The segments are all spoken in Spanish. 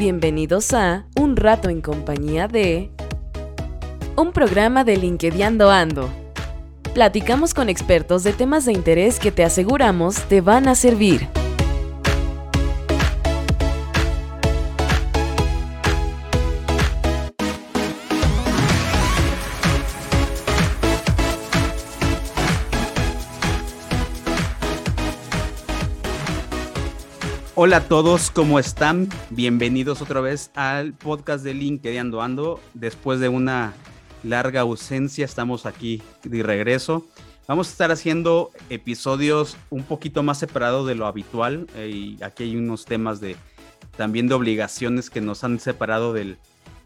Bienvenidos a Un rato en compañía de... Un programa de LinkedIn Ando. Platicamos con expertos de temas de interés que te aseguramos te van a servir. Hola a todos, ¿cómo están? Bienvenidos otra vez al podcast de LinkedIn Ando Ando. Después de una larga ausencia, estamos aquí de regreso. Vamos a estar haciendo episodios un poquito más separados de lo habitual. Eh, y aquí hay unos temas de también de obligaciones que nos han separado del,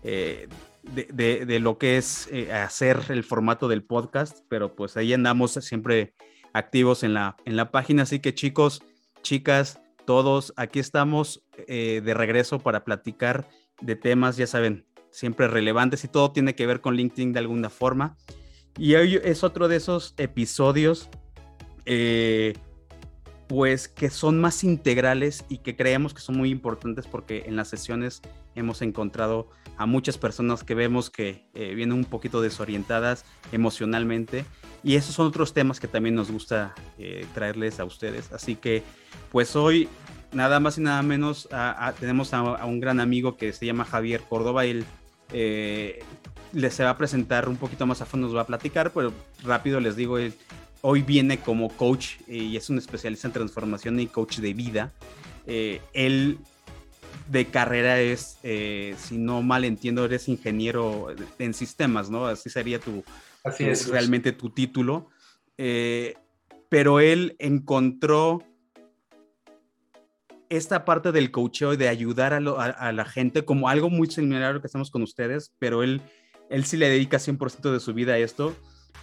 eh, de, lo que es eh, hacer el formato del podcast. Pero pues ahí andamos siempre activos en la, en la página. Así que chicos, chicas, todos. Aquí estamos eh, de regreso para platicar de temas, ya saben, siempre relevantes y todo tiene que ver con LinkedIn de alguna forma. Y hoy es otro de esos episodios, eh, pues que son más integrales y que creemos que son muy importantes porque en las sesiones hemos encontrado a muchas personas que vemos que eh, vienen un poquito desorientadas emocionalmente y esos son otros temas que también nos gusta eh, traerles a ustedes. Así que, pues hoy, nada más y nada menos, tenemos a, un gran amigo que se llama Javier Córdoba. Él eh, les se va a presentar un poquito más a fondo, nos va a platicar, pero rápido les digo, él, hoy viene como coach y es un especialista en transformación y coach de vida. Eh, él de carrera es, si no mal entiendo, eres ingeniero en sistemas, ¿no? Así sería tu, Así es. realmente tu título. Eh, pero él encontró esta parte del coacheo y de ayudar a, la gente como algo muy similar a lo que hacemos con ustedes, pero él, él sí le dedica 100% de su vida a esto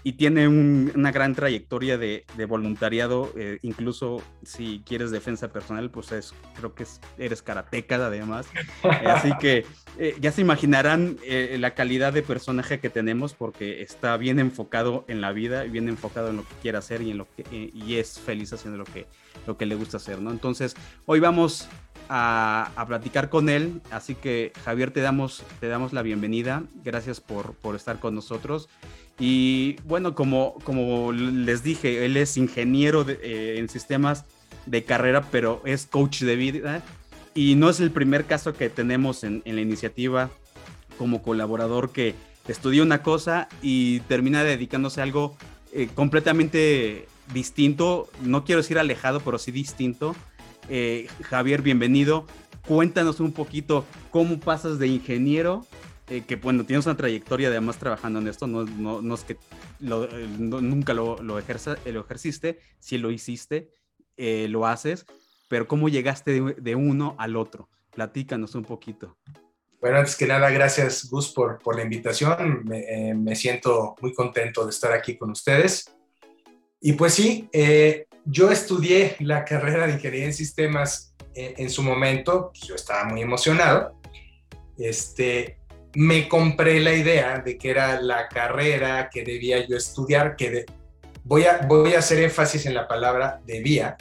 y tiene una gran trayectoria de, voluntariado, eh, incluso si quieres defensa personal, pues es, creo que eres karateca además. así que eh, ya se imaginarán eh, la calidad de personaje que tenemos porque está bien enfocado en la vida, bien enfocado en lo que quiere hacer y, en lo que, y es feliz haciendo lo que, lo que le gusta hacer, ¿no? Entonces, hoy vamos a, a, platicar con él. Así que Javier, te damos, te damos la bienvenida. Gracias por, por estar con nosotros. Y bueno, como, como les dije, él es ingeniero eh, en sistemas de carrera, pero es coach de vida. Y no es el primer caso que tenemos en, la iniciativa como colaborador que estudia una cosa y termina dedicándose a algo eh, completamente distinto. No quiero decir alejado, pero sí distinto. Eh, Javier, bienvenido. Cuéntanos un poquito cómo pasas de ingeniero eh, que bueno, tienes una trayectoria además trabajando en esto, no, no, no es que eh, nunca lo, lo, ejerza, lo ejerciste, si lo hiciste, eh, lo haces, pero ¿cómo llegaste de, uno al otro? Platícanos un poquito. Bueno, antes que nada, gracias Gus por, por la invitación, me, me, siento muy contento de estar aquí con ustedes. Y pues sí, yo estudié la carrera de Ingeniería en Sistemas en su momento, pues yo estaba muy emocionado. Este, me compré la idea de que era la carrera que debía yo estudiar, que voy, a, voy a hacer énfasis en la palabra debía.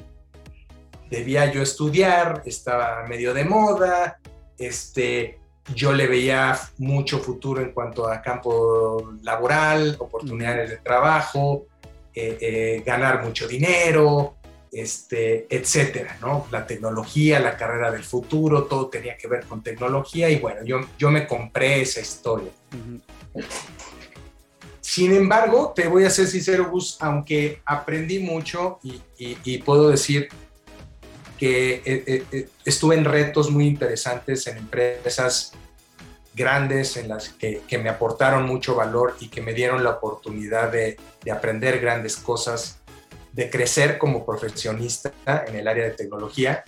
Debía yo estudiar, estaba medio de moda, este, yo le veía mucho futuro en cuanto a campo laboral, oportunidades de trabajo, eh, eh, ganar mucho dinero, este, etcétera, ¿no? La tecnología, la carrera del futuro, todo tenía que ver con tecnología y bueno, yo, yo me compré esa historia. Sin embargo, te voy a ser sincero, Gus, aunque aprendí mucho y, puedo decir que eh, eh, eh, estuve en retos muy interesantes en empresas grandes en las que, me aportaron mucho valor y que me dieron la oportunidad de, de aprender grandes cosas de crecer como profesionista en el área de tecnología,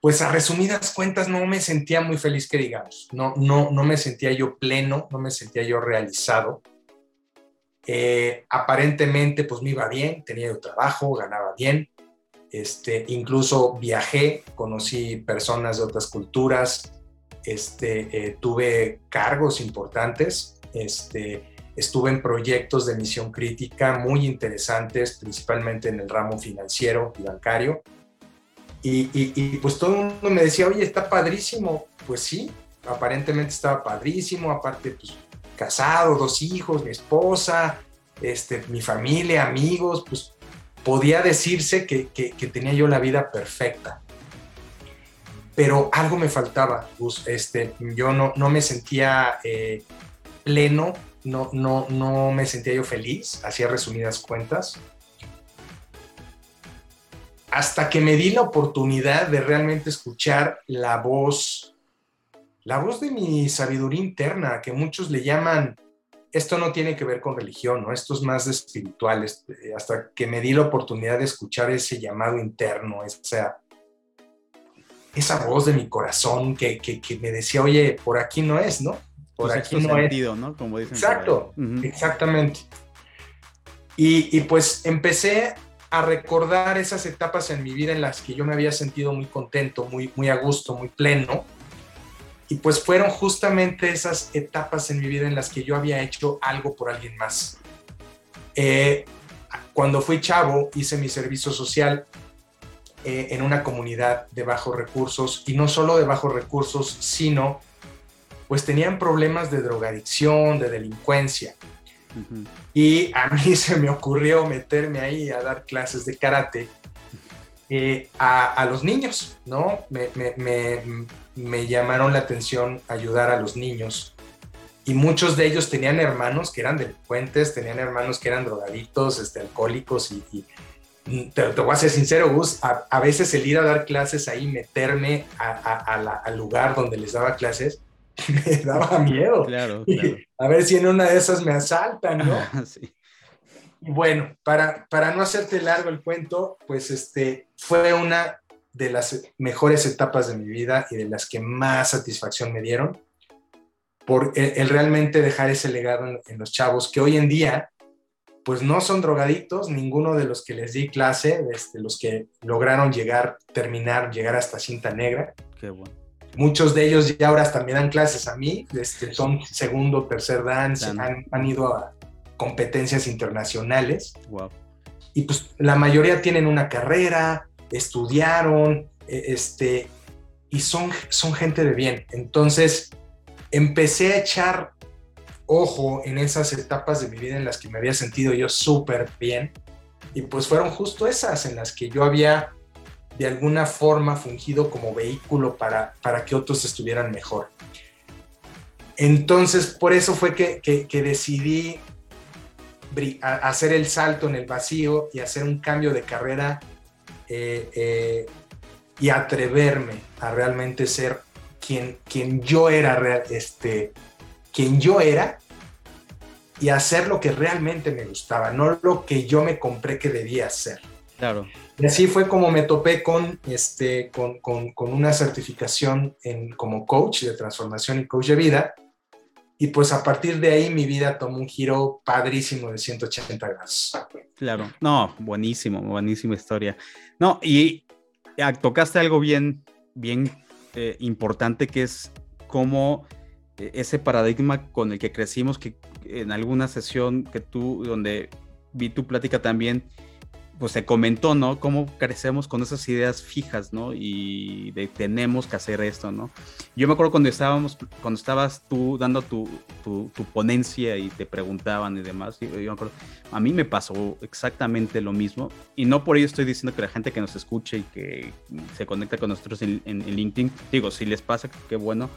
pues a resumidas cuentas no me sentía muy feliz que digamos, no, no, no me sentía yo pleno, no me sentía yo realizado. Eh, aparentemente pues me iba bien, tenía yo trabajo, ganaba bien, este, incluso viajé, conocí personas de otras culturas, este, eh, tuve cargos importantes, este, Estuve en proyectos de misión crítica muy interesantes, principalmente en el ramo financiero y bancario. Y, pues todo el mundo me decía, oye, está padrísimo, pues sí, aparentemente estaba padrísimo, aparte pues casado, dos hijos, mi esposa, este, mi familia, amigos, pues podía decirse que, tenía yo la vida perfecta. Pero algo me faltaba, este, yo no, no me sentía eh, pleno, no, no, no me sentía yo feliz, hacía resumidas cuentas. Hasta que me di la oportunidad de realmente escuchar la voz, la voz de mi sabiduría interna, que muchos le llaman esto no tiene que ver con religión, ¿no? Esto es más espiritual, este, hasta que me di la oportunidad de escuchar ese llamado interno, esa, esa voz de mi corazón que, que, me decía, oye, por aquí no es, ¿no? Por aquí no sentido, ¿no? Como dicen. Exacto, exactamente. Y, y pues empecé a recordar esas etapas en mi vida en las que yo me había sentido muy contento, muy, muy a gusto, muy pleno y pues fueron justamente esas etapas en mi vida en las que yo había hecho algo por alguien más. Eh, cuando fui chavo hice mi servicio social eh, en una comunidad de bajos recursos y no solo de bajos recursos, sino pues tenían problemas de drogadicción, de delincuencia. Y a mí se me ocurrió meterme ahí a dar clases de karate eh, a, los niños, ¿no? Me, me llamaron la atención ayudar a los niños. Y muchos de ellos tenían hermanos que eran delincuentes, tenían hermanos que eran drogadictos, este, alcohólicos y, te, voy a ser sincero, Gus, a, veces el ir a dar clases ahí, meterme al lugar donde les daba clases, me daba miedo. Claro, A ver si en una de esas me asaltan, ¿no? Y bueno, para, para no hacerte largo el cuento, pues este, fue una de las mejores etapas de mi vida y de las que más satisfacción me dieron, por el, realmente dejar ese legado en, los chavos que hoy en día, pues no son drogadictos, ninguno de los que les di clase, este, los que lograron llegar, terminar, llegar hasta cinta negra. Qué bueno. Muchos de ellos ya ahora también dan clases a mí, este, son segundo, tercer dance, han, han, ido a competencias internacionales. Wow. Y pues la mayoría tienen una carrera, estudiaron, e, este, y son, son gente de bien. Entonces, empecé a echar ojo en esas etapas de mi vida en las que me había sentido yo súper bien. Y pues fueron justo esas en las que yo había de alguna forma fungido como vehículo para, para que otros estuvieran mejor. Entonces, por eso fue que, que decidí hacer el salto en el vacío y hacer un cambio de carrera eh, eh, y atreverme a realmente ser quien, quien yo era, este, quien yo era y hacer lo que realmente me gustaba, no lo que yo me compré que debía hacer. Claro. Y así fue como me topé con, este, con, con, con, una certificación en, como coach de transformación y coach de vida. Y pues a partir de ahí mi vida tomó un giro padrísimo de 180 grados. Claro, no, buenísimo, buenísima historia. No, y tocaste algo bien, bien eh, importante que es cómo eh, ese paradigma con el que crecimos, que en alguna sesión que tú, donde vi tu plática también, pues se comentó, ¿no? Cómo crecemos con esas ideas fijas, ¿no? Y de tenemos que hacer esto, ¿no? Yo me acuerdo cuando estábamos, cuando estabas tú dando tu, tu, ponencia y te preguntaban y demás, yo, me acuerdo, a mí me pasó exactamente lo mismo y no por ello estoy diciendo que la gente que nos escuche y que se conecta con nosotros en, en, en LinkedIn, digo, si les pasa, qué bueno,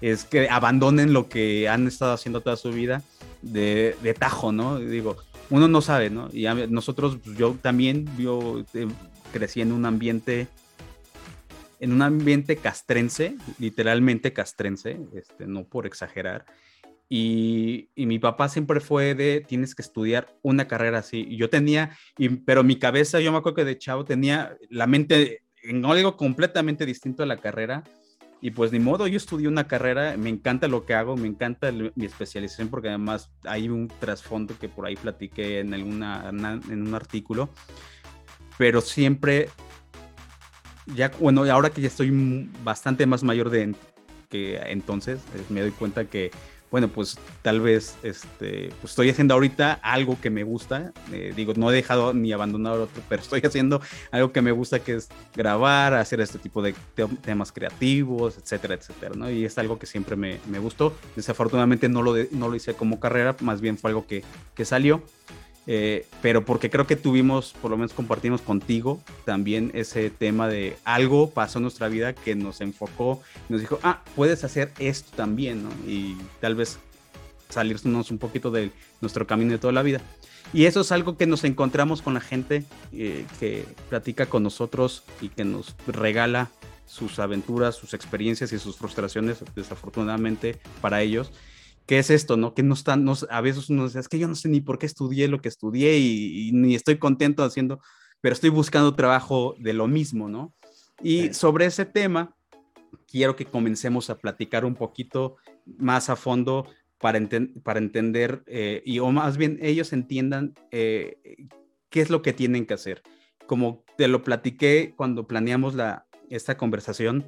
es que abandonen lo que han estado haciendo toda su vida de, de tajo, ¿no? Digo, uno no sabe, ¿no? Y nosotros, pues, yo también, yo eh, crecí en un ambiente, en un ambiente castrense, literalmente castrense, este, no por exagerar. Y, y, mi papá siempre fue de, tienes que estudiar una carrera así. Y yo tenía, pero mi cabeza, yo me acuerdo que de chavo tenía la mente en algo completamente distinto a la carrera y pues ni modo, yo estudié una carrera, me encanta lo que hago, me encanta mi especialización porque además hay un trasfondo que por ahí platiqué en, alguna, en un artículo, pero siempre, ya, bueno, ahora que ya estoy bastante más mayor de que entonces, me doy cuenta que bueno, pues tal vez este, pues estoy haciendo ahorita algo que me gusta. Eh, digo, no he dejado ni abandonado otro, pero estoy haciendo algo que me gusta, que es grabar, hacer este tipo de temas creativos, etcétera, etcétera, ¿no? Y es algo que siempre me, me gustó. Desafortunadamente no lo, no lo hice como carrera, más bien fue algo que, que salió. Eh, pero porque creo que tuvimos, por lo menos compartimos contigo también ese tema de algo pasó en nuestra vida que nos enfocó, nos dijo, ah, puedes hacer esto también, ¿no? Y tal vez salirnos un poquito de nuestro camino de toda la vida. Y eso es algo que nos encontramos con la gente eh, que platica con nosotros y que nos regala sus aventuras, sus experiencias y sus frustraciones, desafortunadamente para ellos. ¿Qué es esto, no? Que no están, no, a veces uno dice, es que yo no sé ni por qué estudié lo que estudié y, ni estoy contento haciendo, pero estoy buscando trabajo de lo mismo, ¿no? Y sobre ese tema, quiero que comencemos a platicar un poquito más a fondo para, para entender, eh, y o más bien ellos entiendan eh, qué es lo que tienen que hacer. Como te lo platiqué cuando planeamos la, esta conversación,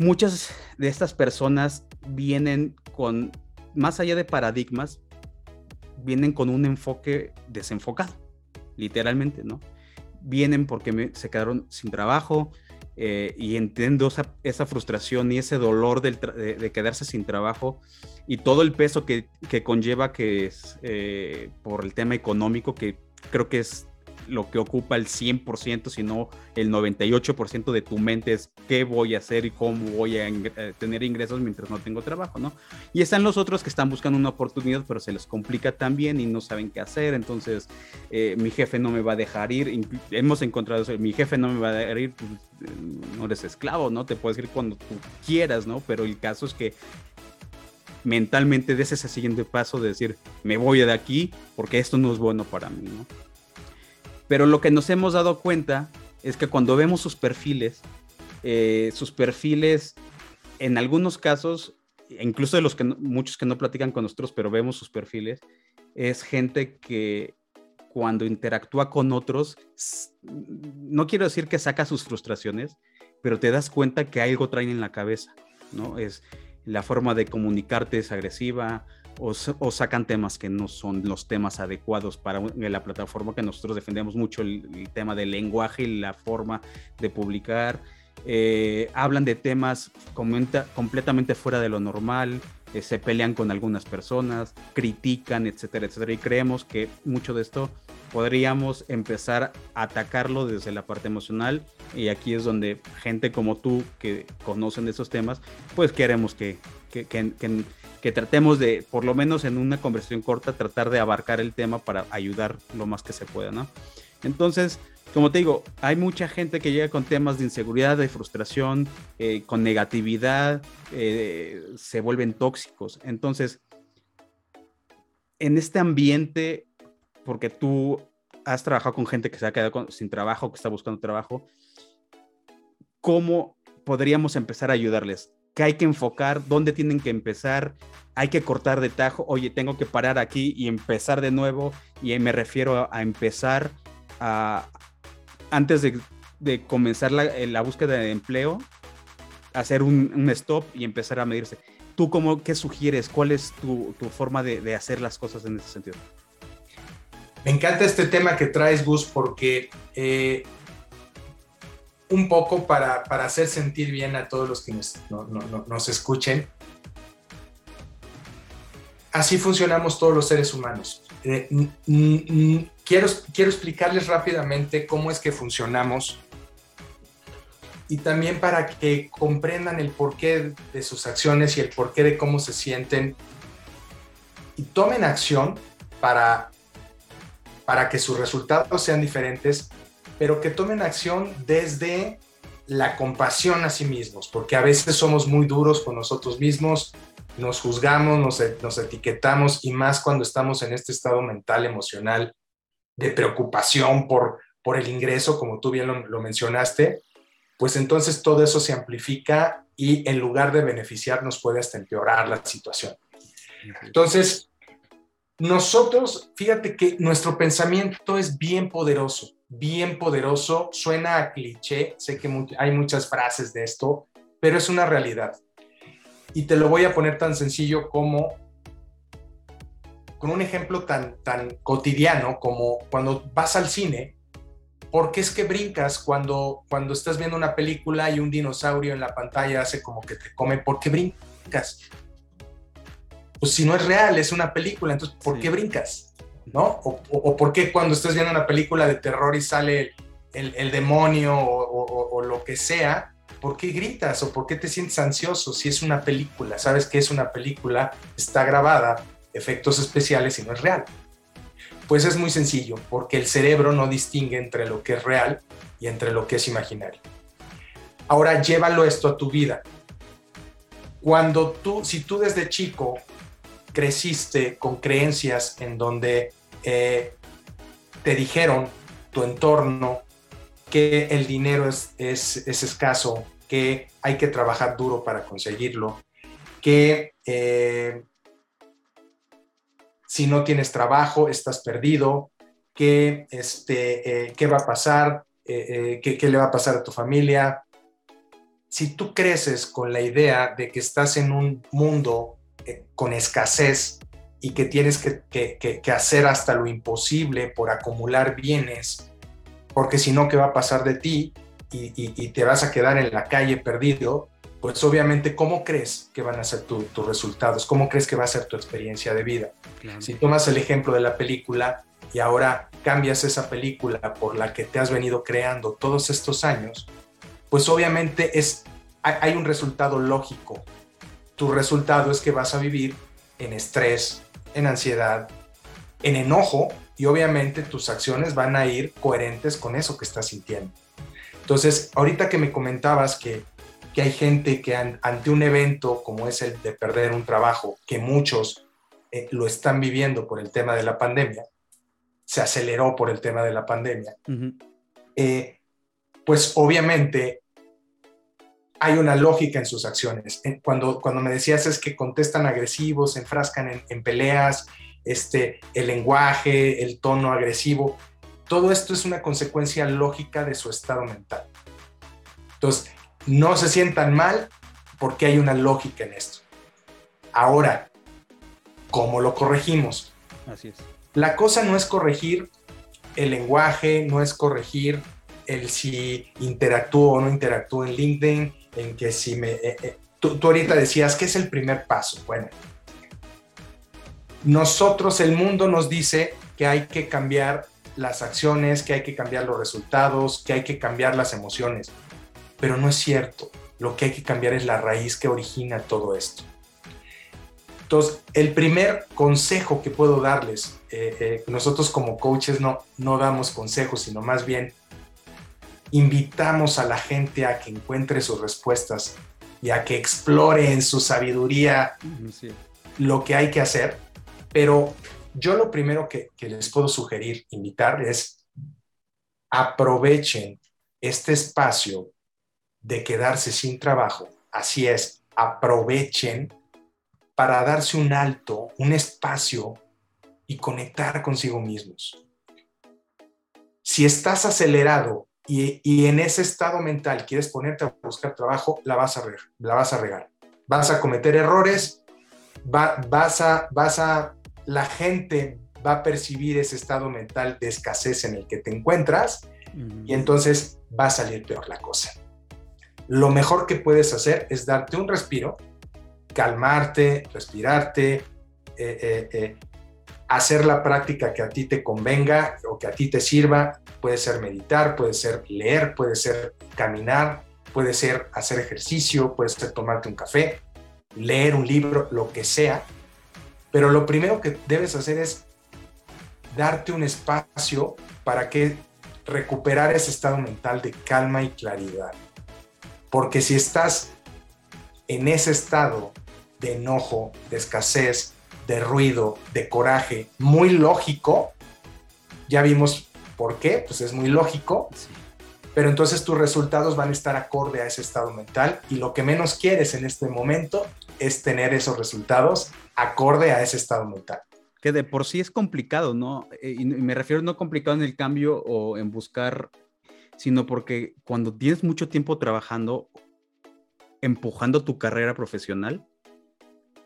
muchas de estas personas vienen con, más allá de paradigmas, vienen con un enfoque desenfocado, literalmente, ¿no? Vienen porque se quedaron sin trabajo eh, y entiendo esa, frustración y ese dolor de, quedarse sin trabajo y todo el peso que, conlleva que es eh, por el tema económico, que creo que es lo que ocupa el 100%, sino el 98% de tu mente es qué voy a hacer y cómo voy a eh, tener ingresos mientras no tengo trabajo, ¿no? Y están los otros que están buscando una oportunidad, pero se les complica también y no saben qué hacer, entonces eh, mi jefe no me va a dejar ir, hemos encontrado eso, mi jefe no me va a dejar ir, pues, eh, no eres esclavo, ¿no? Te puedes ir cuando tú quieras, ¿no? Pero el caso es que mentalmente des ese siguiente paso de decir, me voy de aquí porque esto no es bueno para mí, ¿no? Pero lo que nos hemos dado cuenta es que cuando vemos sus perfiles, eh, sus perfiles, en algunos casos, incluso de los que muchos que no platican con nosotros, pero vemos sus perfiles, es gente que cuando interactúa con otros, no quiero decir que saca sus frustraciones, pero te das cuenta que algo traen en la cabeza, ¿no? Es la forma de comunicarte es agresiva, o, sacan temas que no son los temas adecuados para la plataforma que nosotros defendemos mucho, el, tema del lenguaje y la forma de publicar. Eh, hablan de temas completamente fuera de lo normal, eh, se pelean con algunas personas, critican, etcétera, etcétera. Y creemos que mucho de esto podríamos empezar a atacarlo desde la parte emocional y aquí es donde gente como tú que conocen esos temas, pues queremos que, que, que, que tratemos de, por lo menos en una conversación corta, tratar de abarcar el tema para ayudar lo más que se pueda, ¿no? Entonces, como te digo, hay mucha gente que llega con temas de inseguridad, de frustración, eh, con negatividad, eh, se vuelven tóxicos. Entonces, en este ambiente, porque tú has trabajado con gente que se ha quedado sin trabajo, que está buscando trabajo, ¿cómo podríamos empezar a ayudarles? Que hay que enfocar, dónde tienen que empezar, hay que cortar de tajo, oye, tengo que parar aquí y empezar de nuevo, y me refiero a, empezar a, antes de, comenzar eh, la, búsqueda de empleo, hacer un, stop y empezar a medirse. ¿Tú cómo, qué sugieres? ¿Cuál es tu, forma de, hacer las cosas en ese sentido? Me encanta este tema que traes, Gus, porque eh, un poco para, hacer sentir bien a todos los que nos, escuchen. Así funcionamos todos los seres humanos. Eh, quiero, quiero explicarles rápidamente cómo es que funcionamos y también para que comprendan el porqué de sus acciones y el porqué de cómo se sienten y tomen acción para, para que sus resultados sean diferentes pero que tomen acción desde la compasión a sí mismos, porque a veces somos muy duros con nosotros mismos, nos juzgamos, nos, etiquetamos y más cuando estamos en este estado mental, emocional, de preocupación por, por el ingreso, como tú bien lo, lo mencionaste, pues entonces todo eso se amplifica y en lugar de beneficiarnos puede hasta empeorar la situación. Entonces, nosotros, fíjate que nuestro pensamiento es bien poderoso bien poderoso, suena a cliché, sé que hay muchas frases de esto, pero es una realidad. Y te lo voy a poner tan sencillo como con un ejemplo tan, tan cotidiano como cuando vas al cine, ¿por qué es que brincas cuando, cuando estás viendo una película y un dinosaurio en la pantalla hace como que te come? ¿Por qué brincas? Pues si no es real, es una película, entonces ¿por qué brincas? ¿No? O, por qué cuando estás viendo una película de terror y sale el, demonio o, o lo que sea, ¿por qué gritas o por qué te sientes ansioso si es una película? Sabes que es una película, está grabada, efectos especiales y no es real. Pues es muy sencillo, porque el cerebro no distingue entre lo que es real y entre lo que es imaginario. Ahora llévalo esto a tu vida. Cuando tú, si tú desde chico creciste con creencias en donde eh, te dijeron tu entorno que el dinero es, es, escaso, que hay que trabajar duro para conseguirlo, que eh, si no tienes trabajo, estás perdido, qué, este, eh, qué va a pasar, eh, qué, le va a pasar a tu familia. Si tú creces con la idea de que estás en un mundo con escasez y que tienes que, hacer hasta lo imposible por acumular bienes, porque si no, ¿qué va a pasar de ti? y, te vas a quedar en la calle perdido, pues obviamente, ¿cómo crees que van a ser tus resultados? ¿Cómo crees que va a ser tu experiencia de vida? Si tomas el ejemplo de la película y ahora cambias esa película por la que te has venido creando todos estos años, pues obviamente es, hay un resultado lógico. Tu resultado es que vas a vivir en estrés, en ansiedad, en enojo y obviamente tus acciones van a ir coherentes con eso que estás sintiendo. Entonces, ahorita que me comentabas que que hay gente que ante un evento como es el de perder un trabajo, que muchos eh, lo están viviendo por el tema de la pandemia, se aceleró por el tema de la pandemia, eh, pues obviamente hay una lógica en sus acciones. Cuando, cuando me decías es que contestan agresivos, se enfrascan en, peleas, este, el lenguaje, el tono agresivo, todo esto es una consecuencia lógica de su estado mental. Entonces, no se sientan mal porque hay una lógica en esto. Ahora, ¿cómo lo corregimos? Así es. La cosa no es corregir el lenguaje, no es corregir el si interactúo o no interactúo en LinkedIn, en que si me... Eh, eh, tú, tú ahorita decías, ¿qué es el primer paso? Bueno, nosotros, el mundo nos dice que hay que cambiar las acciones, que hay que cambiar los resultados, que hay que cambiar las emociones pero no es cierto. Lo que hay que cambiar es la raíz que origina todo esto. Entonces, el primer consejo que puedo darles, eh, eh, nosotros como coaches no, no damos consejos, sino más bien invitamos a la gente a que encuentre sus respuestas y a que explore en su sabiduría lo que hay que hacer. Pero yo lo primero que, que les puedo sugerir, invitar, es aprovechen este espacio de quedarse sin trabajo. Así es, aprovechen para darse un alto, un espacio y conectar consigo mismos. Si estás acelerado y, en ese estado mental quieres ponerte a buscar trabajo, la vas a, la vas a regar. Vas a cometer errores, vas, a, vas a, la gente va a percibir ese estado mental de escasez en el que te encuentras y entonces va a salir peor la cosa lo mejor que puedes hacer es darte un respiro, calmarte, respirarte, eh, eh, eh, hacer la práctica que a ti te convenga o que a ti te sirva. Puede ser meditar, puede ser leer, puede ser caminar, puede ser hacer ejercicio, puede ser tomarte un café, leer un libro, lo que sea. Pero lo primero que debes hacer es darte un espacio para que recuperar ese estado mental de calma y claridad. Porque si estás en ese estado de enojo, de escasez, de ruido, de coraje, muy lógico, ya vimos por qué, pues es muy lógico, pero entonces tus resultados van a estar acorde a ese estado mental y lo que menos quieres en este momento es tener esos resultados acorde a ese estado mental. Que de por sí es complicado, ¿no? Eh, y me refiero no complicado en el cambio o en buscar sino porque cuando tienes mucho tiempo trabajando, empujando tu carrera profesional,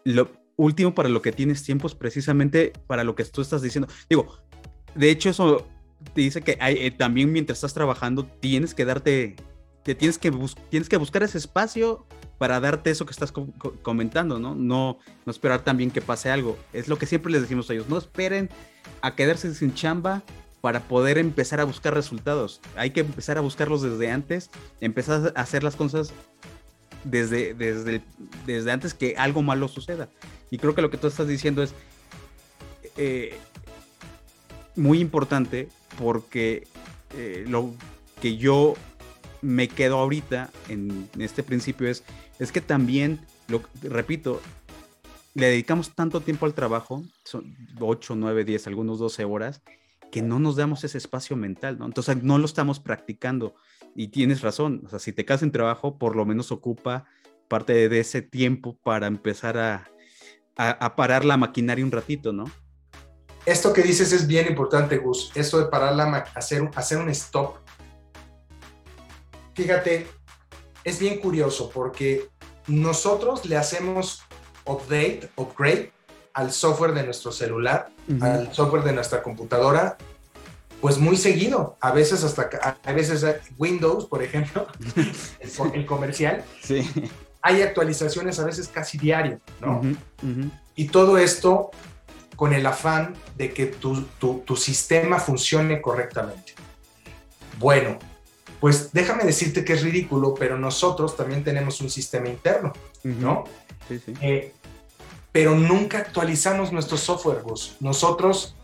lo último para lo que tienes tiempo es precisamente para lo que tú estás diciendo. Digo, de hecho eso te dice que hay, eh, también mientras estás trabajando tienes que darte, te tienes que, tienes que buscar ese espacio para darte eso que estás comentando, ¿no? ¿no? No esperar también que pase algo. Es lo que siempre les decimos a ellos, no esperen a quedarse sin chamba para poder empezar a buscar resultados. Hay que empezar a buscarlos desde antes, empezar a hacer las cosas desde, desde, desde antes que algo malo suceda. Y creo que lo que tú estás diciendo es eh, muy importante porque eh, lo que yo me quedo ahorita en, este principio es, es que también, lo repito, le dedicamos tanto tiempo al trabajo, son 8, 9, 10, algunos 12 horas, que no nos damos ese espacio mental, ¿no? Entonces no lo estamos practicando. Y tienes razón, o sea, si te quedas en trabajo, por lo menos ocupa parte de ese tiempo para empezar a, a, parar la maquinaria un ratito, ¿no? Esto que dices es bien importante, Gus. Esto de parar la hacer, hacer un stop. Fíjate, es bien curioso porque nosotros le hacemos update, upgrade al software de nuestro celular, al software de nuestra computadora, pues muy seguido. A veces hasta, a veces Windows, por ejemplo, el, comercial, sí hay actualizaciones a veces casi diario, ¿no? Y todo esto con el afán de que tu, sistema funcione correctamente. Bueno, pues déjame decirte que es ridículo, pero nosotros también tenemos un sistema interno, ¿no? Sí, sí. Eh, pero nunca actualizamos nuestro software, Gus. Nosotros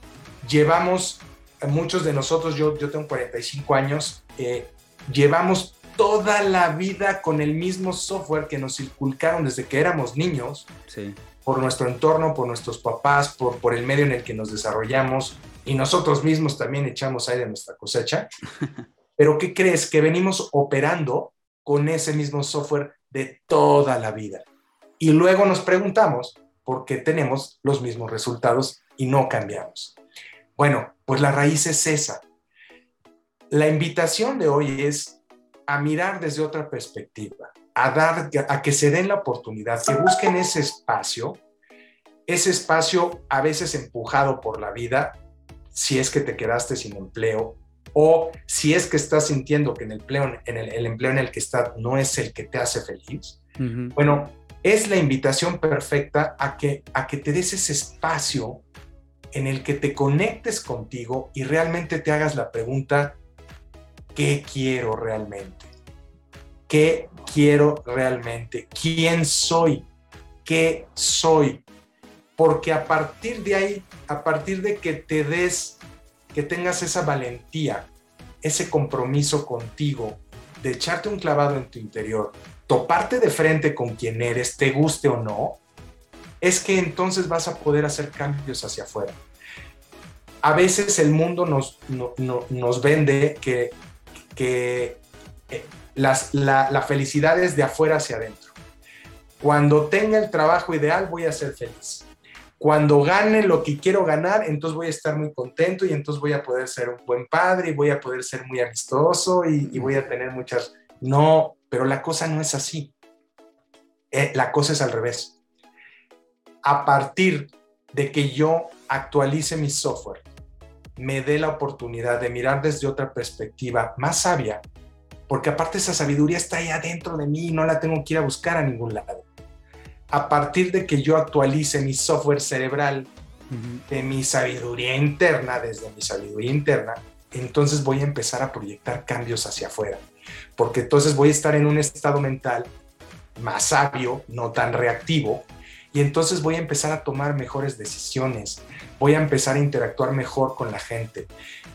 llevamos, muchos de nosotros, yo, yo tengo 45 años, eh, llevamos toda la vida con el mismo software que nos inculcaron desde que éramos niños, por nuestro entorno, por nuestros papás, por, por el medio en el que nos desarrollamos y nosotros mismos también echamos ahí de nuestra cosecha. Pero ¿qué crees? Que venimos operando con ese mismo software de toda la vida. Y luego nos preguntamos por qué tenemos los mismos resultados y no cambiamos. Bueno, pues la raíz es esa. La invitación de hoy es a mirar desde otra perspectiva, a dar, a que se den la oportunidad, que busquen ese espacio, ese espacio a veces empujado por la vida, si es que te quedaste sin empleo o si es que estás sintiendo que en el empleo en el, empleo en el que estás no es el que te hace feliz. Bueno, es la invitación perfecta a que, a que te des ese espacio en el que te conectes contigo y realmente te hagas la pregunta, ¿qué quiero realmente? ¿Qué quiero realmente? ¿Quién soy? ¿Qué soy? Porque a partir de ahí, a partir de que te des, que tengas esa valentía, ese compromiso contigo, de echarte un clavado en tu interior, toparte de frente con quien eres, te guste o no, es que entonces vas a poder hacer cambios hacia afuera. A veces el mundo nos, nos vende que que eh, la, felicidad es de afuera hacia adentro. Cuando tenga el trabajo ideal voy a ser feliz. Cuando gane lo que quiero ganar, entonces voy a estar muy contento y entonces voy a poder ser un buen padre y voy a poder ser muy amistoso y, voy a tener muchas... No, pero la cosa no es así. Eh, la cosa es al revés. A partir de que yo actualice mi software, me dé la oportunidad de mirar desde otra perspectiva más sabia, porque aparte esa sabiduría está ahí adentro de mí y no la tengo que ir a buscar a ningún lado. A partir de que yo actualice mi software cerebral de mi sabiduría interna, desde mi sabiduría interna, entonces voy a empezar a proyectar cambios hacia afuera, porque entonces voy a estar en un estado mental más sabio, no tan reactivo, y entonces voy a empezar a tomar mejores decisiones, voy a empezar a interactuar mejor con la gente,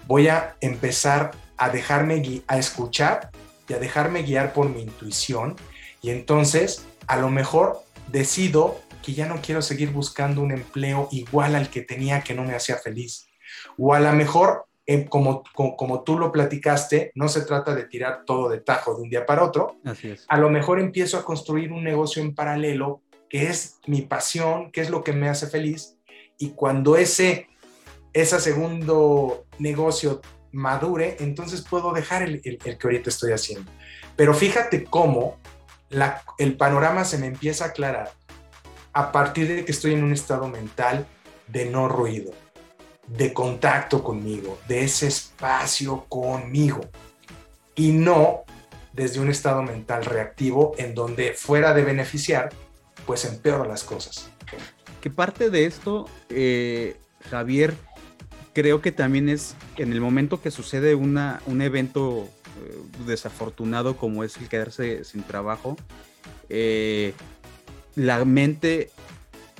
voy a empezar a dejarme a escuchar y a dejarme guiar por mi intuición y entonces a lo mejor decido que ya no quiero seguir buscando un empleo igual al que tenía que no me hacía feliz. O a lo mejor, eh, como, como, tú lo platicaste, no se trata de tirar todo de tajo de un día para otro. A lo mejor empiezo a construir un negocio en paralelo que es mi pasión, que es lo que me hace feliz. Y cuando ese, ese segundo negocio madure, entonces puedo dejar el, que ahorita estoy haciendo. Pero fíjate cómo la, el panorama se me empieza a aclarar a partir de que estoy en un estado mental de no ruido, de contacto conmigo, de ese espacio conmigo y no desde un estado mental reactivo en donde fuera de beneficiar, pues empeora las cosas. Que parte de esto, eh, Javier, creo que también es en el momento que sucede un evento eh, desafortunado como es el quedarse sin trabajo, eh, la mente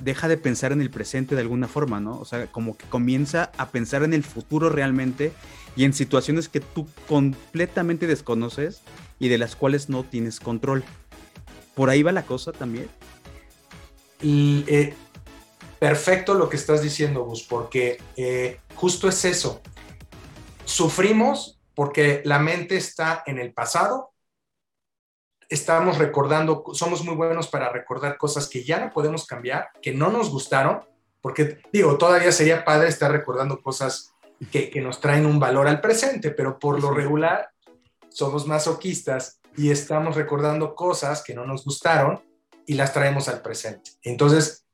deja de pensar en el presente de alguna forma, ¿no? O sea, como que comienza a pensar en el futuro realmente y en situaciones que tú completamente desconoces y de las cuales no tienes control. ¿Por ahí va la cosa también? Y perfecto lo que estás diciendo, Gus, porque eh, justo es eso. Sufrimos porque la mente está en el pasado estamos recordando, somos muy buenos para recordar cosas que ya no podemos cambiar, que no nos gustaron, porque digo, todavía sería padre estar recordando cosas que, nos traen un valor al presente, pero por lo regular somos masoquistas y estamos recordando cosas que no nos gustaron y las traemos al presente. Entonces,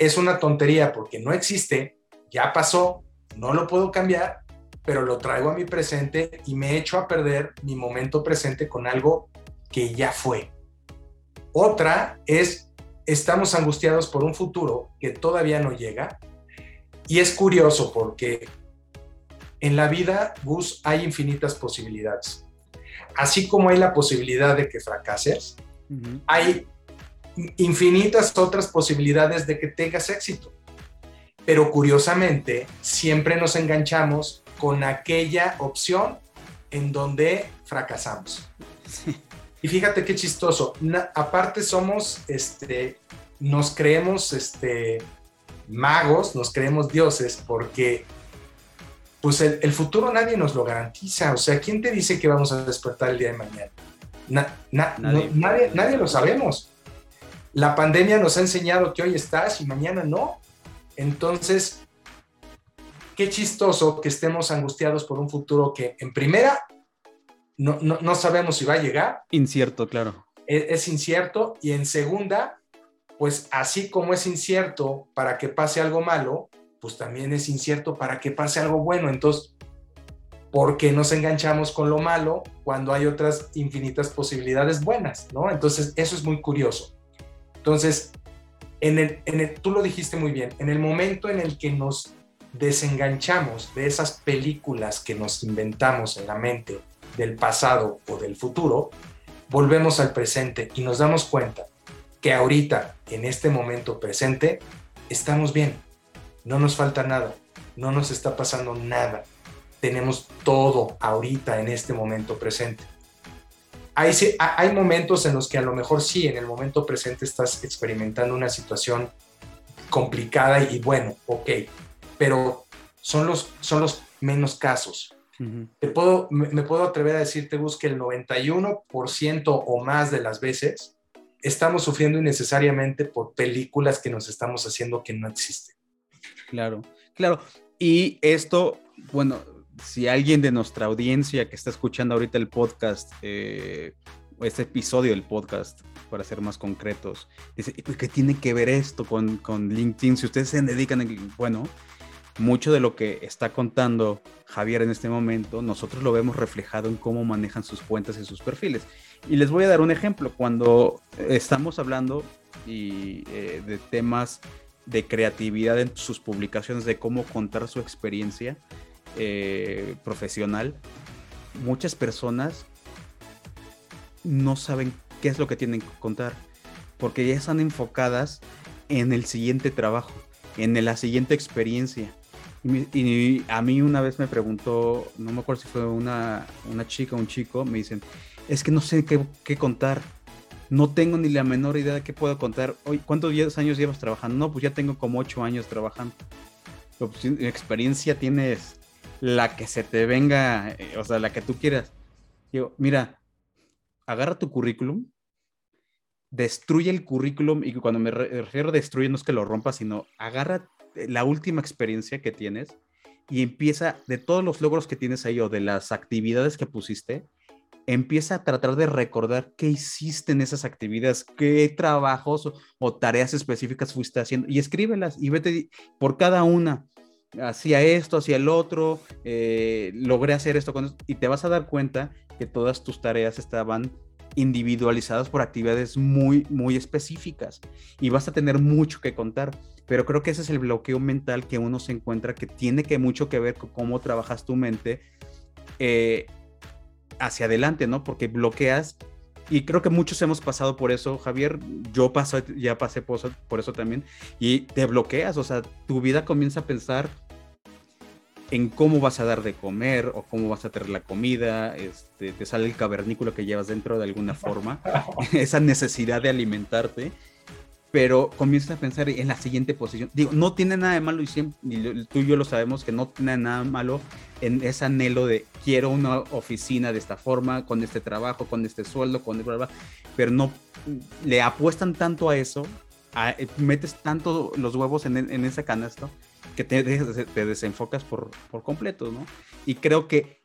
es una tontería porque no existe, ya pasó, no lo puedo cambiar, pero lo traigo a mi presente y me echo a perder mi momento presente con algo que ya fue. Otra es, estamos angustiados por un futuro que todavía no llega. Y es curioso porque en la vida, Gus, hay infinitas posibilidades. Así como hay la posibilidad de que fracases, hay infinitas otras posibilidades de que tengas éxito. Pero curiosamente, siempre nos enganchamos con aquella opción en donde fracasamos. Y fíjate qué chistoso. aparte somos, este, nos creemos, este, magos, nos creemos dioses, porque pues el, futuro nadie nos lo garantiza. O sea, ¿quién te dice que vamos a despertar el día de mañana? nadie. nadie, nadie lo sabemos. La pandemia nos ha enseñado que hoy estás y mañana no. Entonces, qué chistoso que estemos angustiados por un futuro que en primera no, sabemos si va a llegar. Incierto, claro. Es, es, incierto. Y en segunda, pues así como es incierto para que pase algo malo, pues también es incierto para que pase algo bueno. Entonces, ¿por qué nos enganchamos con lo malo cuando hay otras infinitas posibilidades buenas? ¿no? Entonces, eso es muy curioso. Entonces, en el, tú lo dijiste muy bien, en el momento en el que nos desenganchamos de esas películas que nos inventamos en la mente del pasado o del futuro, volvemos al presente y nos damos cuenta que ahorita, en este momento presente, estamos bien, no nos falta nada, no nos está pasando nada, tenemos todo ahorita en este momento presente. Hay, hay momentos en los que a lo mejor sí, en el momento presente estás experimentando una situación complicada y bueno, ok, pero son los, son los menos casos. Te puedo, me, puedo atrever a decirte, Gus, que el 91% o más de las veces estamos sufriendo innecesariamente por películas que nos estamos haciendo que no existen. Claro, claro. Y esto, bueno, si alguien de nuestra audiencia que está escuchando ahorita el podcast, eh, este episodio del podcast, para ser más concretos, dice, ¿qué tiene que ver esto con, con LinkedIn? Si ustedes se dedican, bueno, mucho de lo que está contando Javier en este momento, nosotros lo vemos reflejado en cómo manejan sus cuentas y sus perfiles. Y les voy a dar un ejemplo. Cuando estamos hablando eh, de temas de creatividad en sus publicaciones, de cómo contar su experiencia eh, profesional, muchas personas no saben qué es lo que tienen que contar, porque ya están enfocadas en el siguiente trabajo, en la siguiente experiencia. Y, a mí una vez me preguntó, no me acuerdo si fue una, una chica o un chico, me dicen, es que no sé qué, qué, contar, no tengo ni la menor idea de qué puedo contar. Hoy, ¿Cuántos años llevas trabajando? No, pues ya tengo como ocho años trabajando. Pues, experiencia tienes la que se te venga, eh, o sea, la que tú quieras. Digo, mira, agarra tu currículum, destruye el currículum, y cuando me refiero a destruir no es que lo rompas, sino agarra la última experiencia que tienes y empieza de todos los logros que tienes ahí o de las actividades que pusiste, empieza a tratar de recordar qué hiciste en esas actividades, qué trabajos o, tareas específicas fuiste haciendo y escríbelas y vete por cada una. Hacía esto, hacía el otro, eh, logré hacer esto con esto, y te vas a dar cuenta que todas tus tareas estaban individualizadas por actividades muy, muy específicas y vas a tener mucho que contar. Pero creo que ese es el bloqueo mental que uno se encuentra que tiene que mucho que ver con cómo trabajas tu mente eh, hacia adelante, ¿no? Porque bloqueas y creo que muchos hemos pasado por eso, Javier. Yo paso, ya pasé por eso, por eso también. Y te bloqueas, o sea, tu vida comienza a pensar en cómo vas a dar de comer o cómo vas a tener la comida, este, te sale el cavernículo que llevas dentro de alguna forma, esa necesidad de alimentarte, pero comienzas a pensar en la siguiente posición. Digo, no tiene nada de malo, y tú y yo lo sabemos, que no tiene nada malo en ese anhelo de quiero una oficina de esta forma, con este trabajo, con este sueldo, con bla, bla, pero no le apuestan tanto a eso, metes tanto los huevos en, en ese canasto que te, te desenfocas por, por completo, ¿no? Y creo que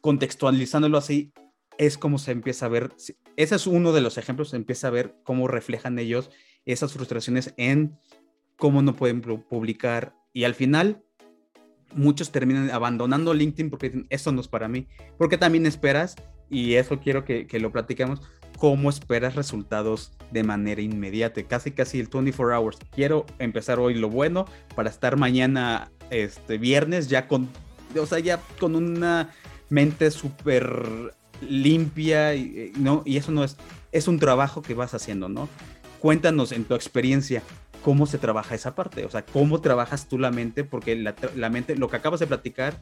contextualizándolo así, es como se empieza a ver, ese es uno de los ejemplos, se empieza a ver cómo reflejan ellos esas frustraciones en cómo no pueden publicar. Y al final muchos terminan abandonando LinkedIn porque dicen, eso no es para mí, porque también esperas, y eso quiero que, que lo platiquemos, cómo esperas resultados de manera inmediata, casi casi el 24 hours. Quiero empezar hoy lo bueno para estar mañana, este viernes, ya con, o sea, ya con una mente súper limpia, y, ¿no? Y eso no es, es un trabajo que vas haciendo, ¿no? Cuéntanos en tu experiencia, cómo se trabaja esa parte, o sea, cómo trabajas tú la mente, porque la, la, mente, lo que acabas de platicar,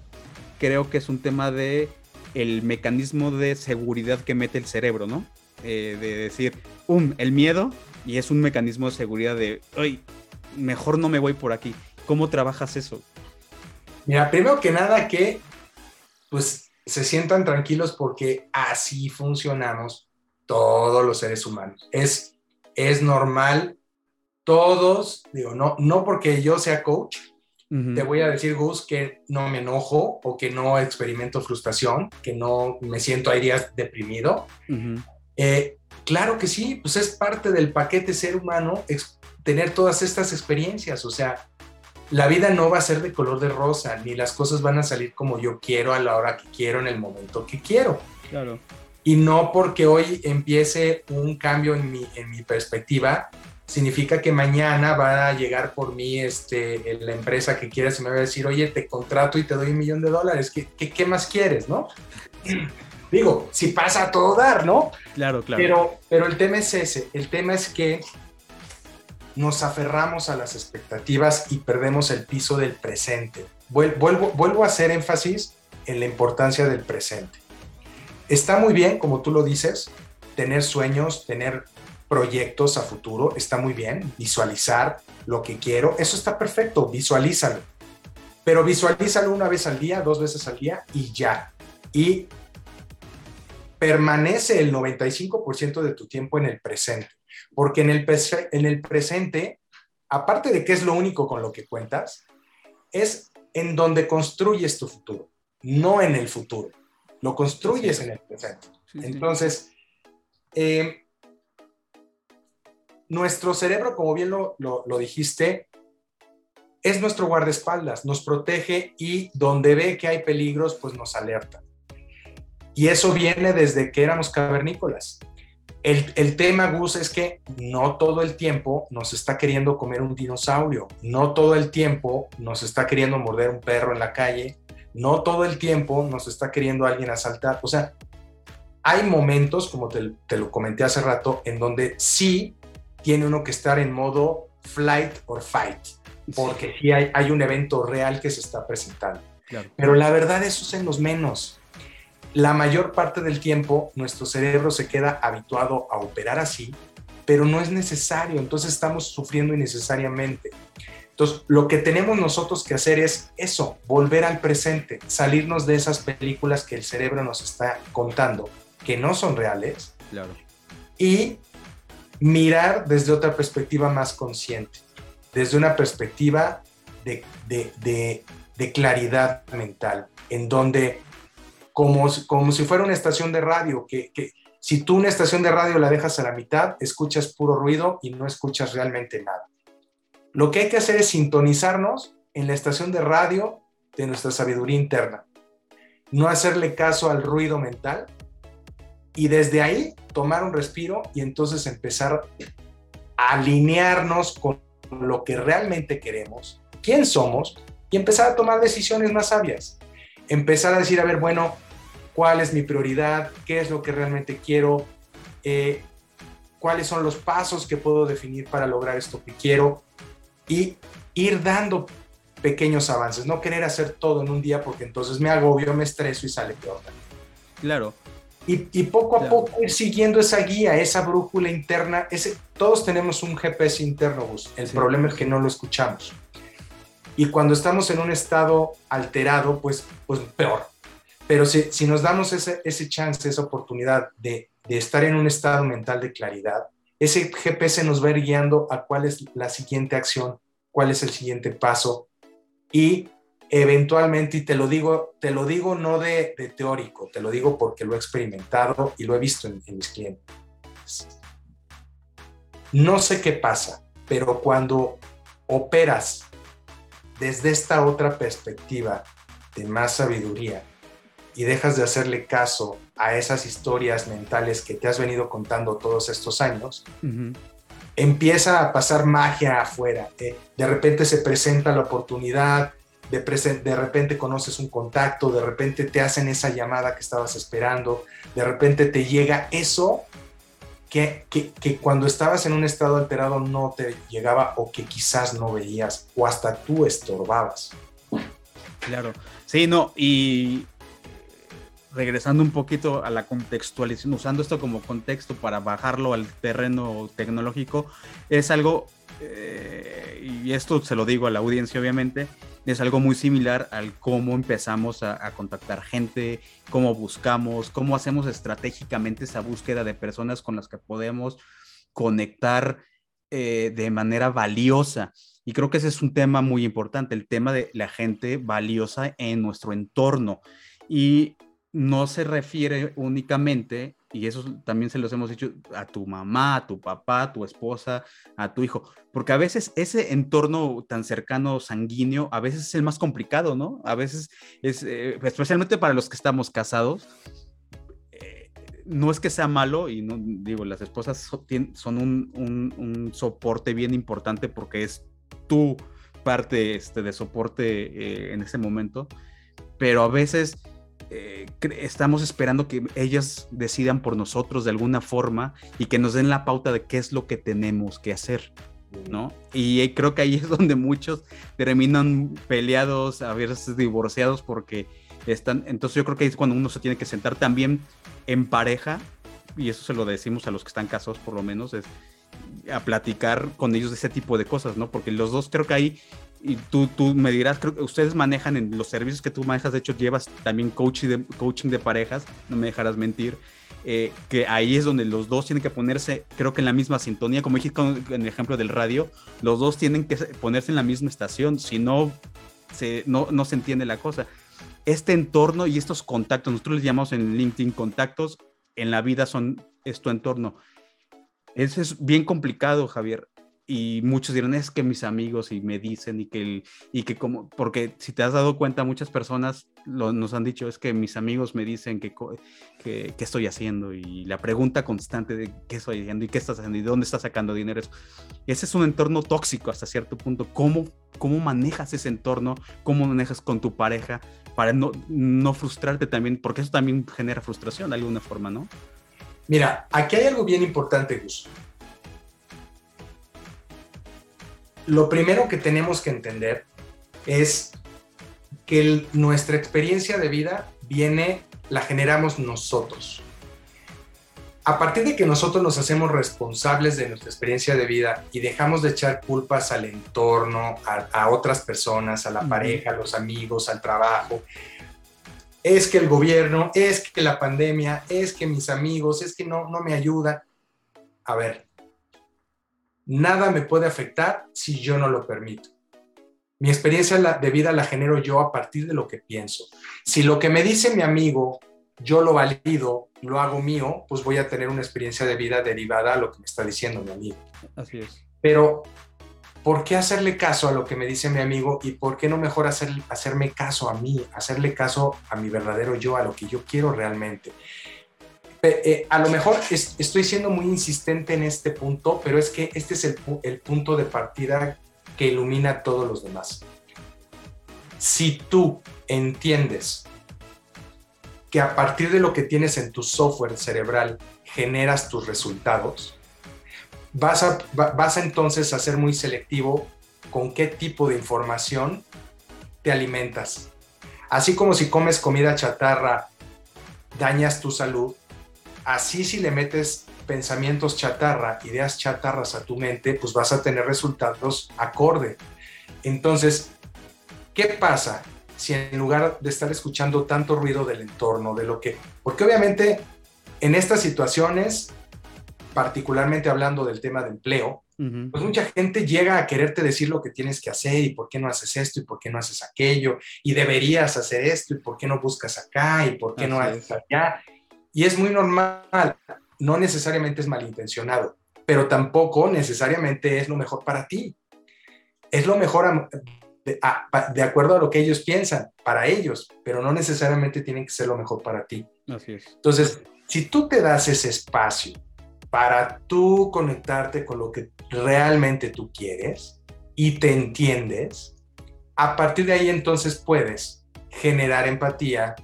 creo que es un tema de el mecanismo de seguridad que mete el cerebro, ¿no? Eh, de decir, um, el miedo, y es un mecanismo de seguridad de, hoy mejor no me voy por aquí. ¿Cómo trabajas eso? Mira, primero que nada que, pues, se sientan tranquilos porque así funcionamos todos los seres humanos. Es, es normal, todos, digo, no, no porque yo sea coach, te voy a decir, Gus, que no me enojo o que no experimento frustración, que no me siento a días deprimido. Eh, claro que sí, pues es parte del paquete ser humano tener todas estas experiencias, o sea, la vida no va a ser de color de rosa, ni las cosas van a salir como yo quiero a la hora que quiero, en el momento que quiero. Claro. Y no porque hoy empiece un cambio en mi, en mi perspectiva, significa que mañana va a llegar por mí este, la empresa que quieras y me va a decir, oye, te contrato y te doy un millón de dólares, ¿qué, qué, qué más quieres, no? Digo, si pasa a todo dar, ¿no? Claro, claro. Pero, pero el tema es ese, el tema es que nos aferramos a las expectativas y perdemos el piso del presente. Vuelvo, vuelvo a hacer énfasis en la importancia del presente. Está muy bien, como tú lo dices, tener sueños, tener proyectos a futuro, está muy bien, visualizar lo que quiero, eso está perfecto, visualízalo. Pero visualízalo una vez al día, dos veces al día y ya. Y permanece el 95% de tu tiempo en el presente. Porque en el, en el presente, aparte de que es lo único con lo que cuentas, es en donde construyes tu futuro, no en el futuro. Lo construyes en el presente. Entonces, eh, nuestro cerebro, como bien lo, lo dijiste, es nuestro guardaespaldas, nos protege y donde ve que hay peligros, pues nos alerta. Y eso viene desde que éramos cavernícolas. El, el, tema, Gus, es que no todo el tiempo nos está queriendo comer un dinosaurio, no todo el tiempo nos está queriendo morder un perro en la calle, no todo el tiempo nos está queriendo alguien asaltar. O sea, hay momentos, como te, te lo comenté hace rato, en donde sí tiene uno que estar en modo flight or fight, porque sí hay, hay un evento real que se está presentando. Claro. Pero la verdad, eso es en los menos la mayor parte del tiempo nuestro cerebro se queda habituado a operar así, pero no es necesario, entonces estamos sufriendo innecesariamente. Entonces, lo que tenemos nosotros que hacer es eso, volver al presente, salirnos de esas películas que el cerebro nos está contando, que no son reales, claro. y mirar desde otra perspectiva más consciente, desde una perspectiva de, de, de, de claridad mental, en donde como, como si fuera una estación de radio, que, que si tú una estación de radio la dejas a la mitad, escuchas puro ruido y no escuchas realmente nada. Lo que hay que hacer es sintonizarnos en la estación de radio de nuestra sabiduría interna. No hacerle caso al ruido mental y desde ahí tomar un respiro y entonces empezar a alinearnos con lo que realmente queremos, quién somos y empezar a tomar decisiones más sabias. Empezar a decir, a ver, bueno, ¿cuál es mi prioridad? ¿Qué es lo que realmente quiero? Eh, ¿Cuáles son los pasos que puedo definir para lograr esto que quiero? Y ir dando pequeños avances, no querer hacer todo en un día porque entonces me agobio, me estreso y sale peor. Claro. Y, poco a poco ir siguiendo esa guía, esa brújula interna. Ese, todos tenemos un GPS interno, El problema es que no lo escuchamos. Y cuando estamos en un estado alterado, pues, pues peor. Pero si, si nos damos ese, ese chance, esa oportunidad de, de estar en un estado mental de claridad, ese GPS nos va guiando a cuál es la siguiente acción, cuál es el siguiente paso y eventualmente, y te lo digo, te lo digo no de, teórico, te lo digo porque lo he experimentado y lo he visto en, mis clientes. No sé qué pasa, pero cuando operas desde esta otra perspectiva de más sabiduría y dejas de hacerle caso a esas historias mentales que te has venido contando todos estos años, empieza a pasar magia afuera. de repente se presenta la oportunidad, de, de repente conoces un contacto, de repente te hacen esa llamada que estabas esperando, de repente te llega eso que, que, que, cuando estabas en un estado alterado no te llegaba o que quizás no veías o hasta tú estorbabas. Claro, sí, no, y regresando un poquito a la contextualización, usando esto como contexto para bajarlo al terreno tecnológico, es algo, eh, y esto se lo digo a la audiencia obviamente, es algo muy similar al cómo empezamos a, contactar gente, cómo buscamos, cómo hacemos estratégicamente esa búsqueda de personas con las que podemos conectar eh, de manera valiosa. Y creo que ese es un tema muy importante, el tema de la gente valiosa en nuestro entorno. Y no se refiere únicamente, y eso también se los hemos dicho, a tu mamá, a tu papá, a tu esposa, a tu hijo, porque a veces ese entorno tan cercano, sanguíneo, a veces es el más complicado, ¿no? A veces es, eh, especialmente para los que estamos casados, eh, no es que sea malo, y no digo, las esposas son un, soporte bien importante porque es tu parte este, de soporte eh, en ese momento, pero a veces eh, estamos esperando que ellas decidan por nosotros de alguna forma y que nos den la pauta de qué es lo que tenemos que hacer, ¿no? Y creo que ahí es donde muchos terminan peleados, a veces divorciados porque están, entonces yo creo que es cuando uno se tiene que sentar también en pareja, y eso se lo decimos a los que están casados por lo menos, es a platicar con ellos de ese tipo de cosas, ¿no? Porque los dos creo que ahí y tú, tú me dirás, creo que ustedes manejan en los servicios que tú manejas, de hecho llevas también coaching de, coaching de parejas, no me dejarás mentir, eh, que ahí es donde los dos tienen que ponerse, creo que en la misma sintonía, como dijiste en el ejemplo del radio, los dos tienen que ponerse en la misma estación, si no se, no, no se entiende la cosa. Este entorno y estos contactos, nosotros les llamamos en LinkedIn contactos, en la vida son es tu entorno. Eso es bien complicado, Javier y muchos dirán es que mis amigos y me dicen y que y que como porque si te has dado cuenta muchas personas nos han dicho es que mis amigos me dicen que, que, estoy haciendo y la pregunta constante de qué estoy haciendo y qué estás haciendo y de dónde estás sacando dinero ese es un entorno tóxico hasta cierto punto. Cómo cómo manejas ese entorno cómo manejas con tu pareja para no, no frustrarte también porque eso también genera frustración de alguna forma no mira aquí hay algo bien importante Gus lo primero que tenemos que entender es que nuestra experiencia de vida viene, la generamos nosotros. A partir de que nosotros nos hacemos responsables de nuestra experiencia de vida y dejamos de echar culpas al entorno, a, otras personas, a la pareja, a los amigos, al trabajo, es que el gobierno, es que la pandemia, es que mis amigos, es que no, no me ayudan. A ver, nada me puede afectar si yo no lo permito. Mi experiencia de vida la genero yo a partir de lo que pienso. Si lo que me dice mi amigo yo lo valido, lo hago mío, pues voy a tener una experiencia de vida derivada a lo que me está diciendo mi amigo. Así es. Pero, ¿por qué hacerle caso a lo que me dice mi amigo y por qué no mejor hacer, hacerme caso a mí, hacerle caso a mi verdadero yo, a lo que yo quiero realmente? Eh, a lo mejor estoy siendo muy insistente en este punto, pero es que este es el, punto de partida que ilumina a todos los demás. Si tú entiendes que a partir de lo que tienes en tu software cerebral generas tus resultados, vas a, vas entonces a ser muy selectivo con qué tipo de información te alimentas. Así como si comes comida chatarra, dañas tu salud, así si le metes pensamientos chatarra, ideas chatarras a tu mente, pues vas a tener resultados acorde. Entonces, ¿qué pasa si en lugar de estar escuchando tanto ruido del entorno, de lo que, porque obviamente en estas situaciones, particularmente hablando del tema de empleo, pues mucha gente llega a quererte decir lo que tienes que hacer y por qué no haces esto y por qué no haces aquello y deberías hacer esto y por qué no buscas acá y por qué no haces allá. Y es muy normal, no necesariamente es malintencionado, pero tampoco necesariamente es lo mejor para ti. Es lo mejor de, acuerdo a lo que ellos piensan, para ellos, pero no necesariamente tienen que ser lo mejor para ti. Así es. Entonces, si tú te das ese espacio para tú conectarte con lo que realmente tú quieres y te entiendes, a partir de ahí entonces puedes generar empatía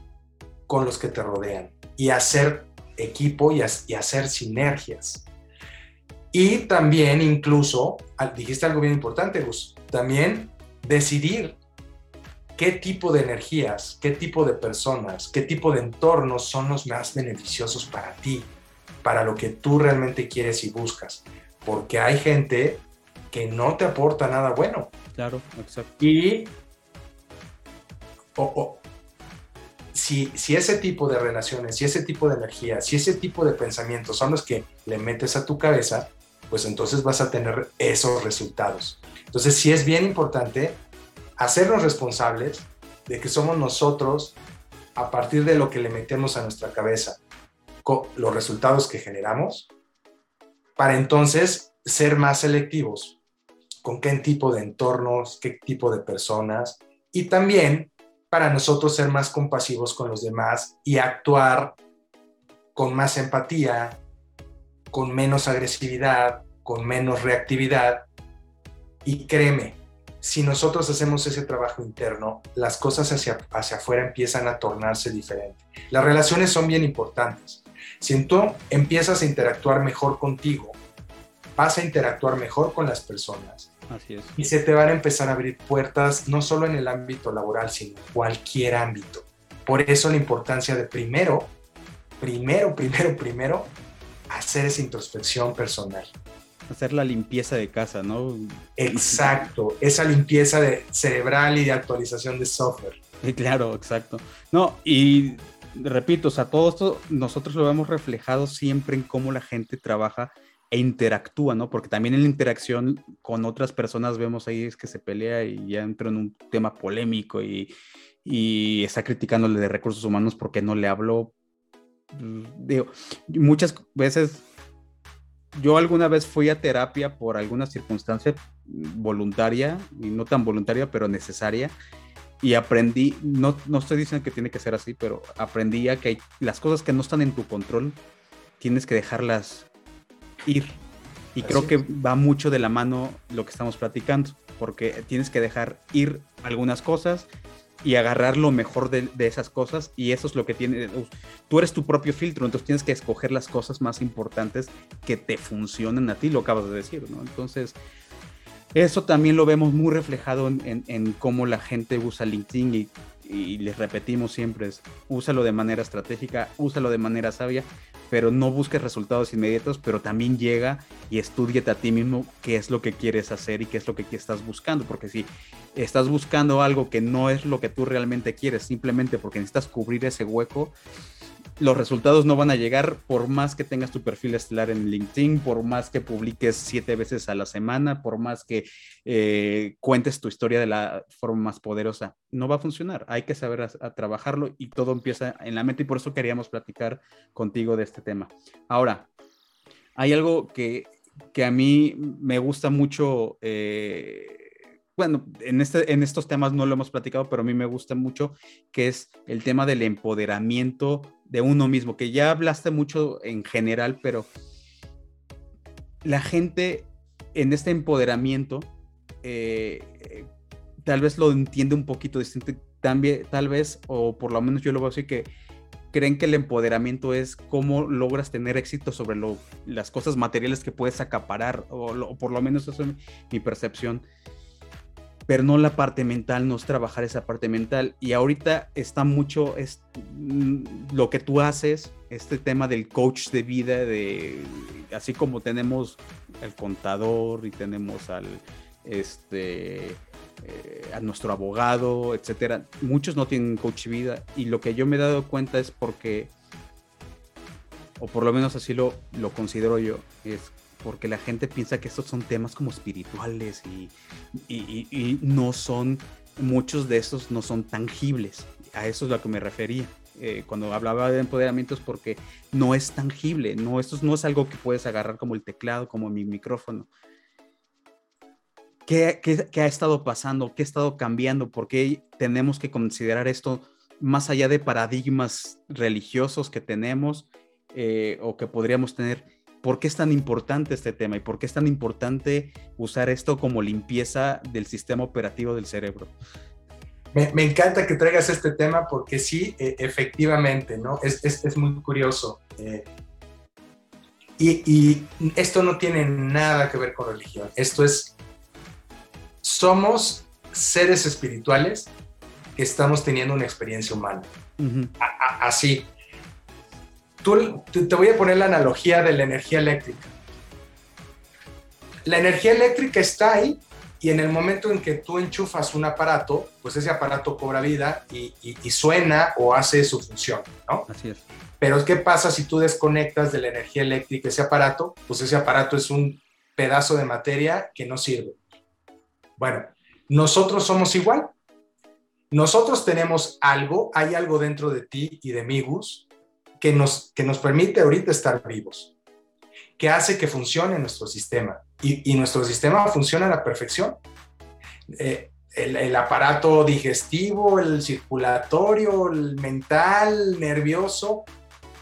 con los que te rodean y hacer equipo y, y hacer sinergias. Y también incluso, dijiste algo bien importante, Gus, también decidir qué tipo de energías, qué tipo de personas, qué tipo de entornos son los más beneficiosos para ti, para lo que tú realmente quieres y buscas. Porque hay gente que no te aporta nada bueno. Claro, exacto. Y si, ese tipo de relaciones, si ese tipo de energía, si ese tipo de pensamientos son los que le metes a tu cabeza, pues entonces vas a tener esos resultados. Entonces sí es bien importante hacernos responsables de que somos nosotros, a partir de lo que le metemos a nuestra cabeza, los resultados que generamos, para entonces ser más selectivos con qué tipo de entornos, qué tipo de personas, y también para nosotros ser más compasivos con los demás y actuar con más empatía, con menos agresividad, con menos reactividad. Y créeme, si nosotros hacemos ese trabajo interno, las cosas hacia, hacia afuera empiezan a tornarse diferente. Las relaciones son bien importantes. Si tú empiezas a interactuar mejor contigo, vas a interactuar mejor con las personas. Así es. Y se te van a empezar a abrir puertas, no solo en el ámbito laboral, sino en cualquier ámbito. Por eso la importancia de primero, primero, primero, primero, hacer esa introspección personal hacer la limpieza de casa, ¿no? Exacto, esa limpieza de cerebral y de actualización de software. Claro, exacto. No, y repito, o sea, todo esto nosotros lo vemos reflejado siempre en cómo la gente trabaja e interactúa, ¿no? Porque también en la interacción con otras personas vemos ahí es que se pelea y ya entra en un tema polémico y, está criticándole de recursos humanos porque no le habló. Digo, muchas veces yo alguna vez fui a terapia por alguna circunstancia voluntaria, y no tan voluntaria, pero necesaria, y aprendí, no, no estoy diciendo que tiene que ser así, pero aprendí a que las cosas que no están en tu control, tienes que dejarlas ir. Y creo que va mucho de la mano lo que estamos platicando, porque tienes que dejar ir algunas cosas y agarrar lo mejor de, esas cosas y eso es lo que tiene, tú eres tu propio filtro, entonces tienes que escoger las cosas más importantes que te funcionen a ti, lo acabas de decir, ¿no? Entonces, eso también lo vemos muy reflejado en, cómo la gente usa LinkedIn y, y les repetimos siempre, es, úsalo de manera estratégica, úsalo de manera sabia, pero no busques resultados inmediatos, pero también llega y estudiate a ti mismo qué es lo que quieres hacer y qué es lo que estás buscando, porque si estás buscando algo que no es lo que tú realmente quieres, simplemente porque necesitas cubrir ese hueco, los resultados no van a llegar por más que tengas tu perfil estelar en LinkedIn, por más que publiques siete veces a la semana, por más que eh, cuentes tu historia de la forma más poderosa. No va a funcionar. Hay que saber trabajarlo y todo empieza en la mente y por eso queríamos platicar contigo de este tema. Ahora, hay algo que, que a mí me gusta mucho. Eh, bueno, en, este, en estos temas no lo hemos platicado, pero a mí me gusta mucho, que es el tema del empoderamiento de uno mismo, que ya hablaste mucho en general, pero la gente en este empoderamiento eh, tal vez lo entiende un poquito distinto, también, tal vez, o por lo menos yo lo veo así, que creen que el empoderamiento es cómo logras tener éxito sobre lo, las cosas materiales que puedes acaparar, o, o por lo menos eso es mi percepción pero no la parte mental, no es trabajar esa parte mental. Y ahorita está mucho es, mm, lo que tú haces, este tema del coach de vida, de así como tenemos el contador y tenemos al este eh, a nuestro abogado, etcétera. Muchos no tienen coach de vida y lo que yo me he dado cuenta es porque o por lo menos así lo, lo considero yo, es porque la gente piensa que estos son temas como espirituales y, no son, muchos de estos no son tangibles. A eso es lo que me refería. Eh, cuando hablaba de empoderamiento es porque no es tangible, no, esto no es algo que puedes agarrar como el teclado, como mi micrófono. ¿Qué, qué ha estado pasando? ¿Qué ha estado cambiando? ¿Por qué tenemos que considerar esto más allá de paradigmas religiosos que tenemos eh, o que podríamos tener? ¿Por qué es tan importante este tema y por qué es tan importante usar esto como limpieza del sistema operativo del cerebro? Me, encanta que traigas este tema porque sí, e, efectivamente, ¿no? Es, es, muy curioso. Eh, y, y, esto no tiene nada que ver con religión. Esto es, somos seres espirituales que estamos teniendo una experiencia humana. así, te voy a poner la analogía de la energía eléctrica. La energía eléctrica está ahí y en el momento en que tú enchufas un aparato, pues ese aparato cobra vida y, suena o hace su función, ¿no? Así es. Pero ¿qué pasa si tú desconectas de la energía eléctrica ese aparato? Pues ese aparato es un pedazo de materia que no sirve. Bueno, nosotros somos igual. Nosotros tenemos algo, hay algo dentro de ti y de mí, Gus, que nos, que nos permite ahorita estar vivos, que hace que funcione nuestro sistema. Y, nuestro sistema funciona a la perfección. Eh, el, aparato digestivo, el circulatorio, el mental, nervioso,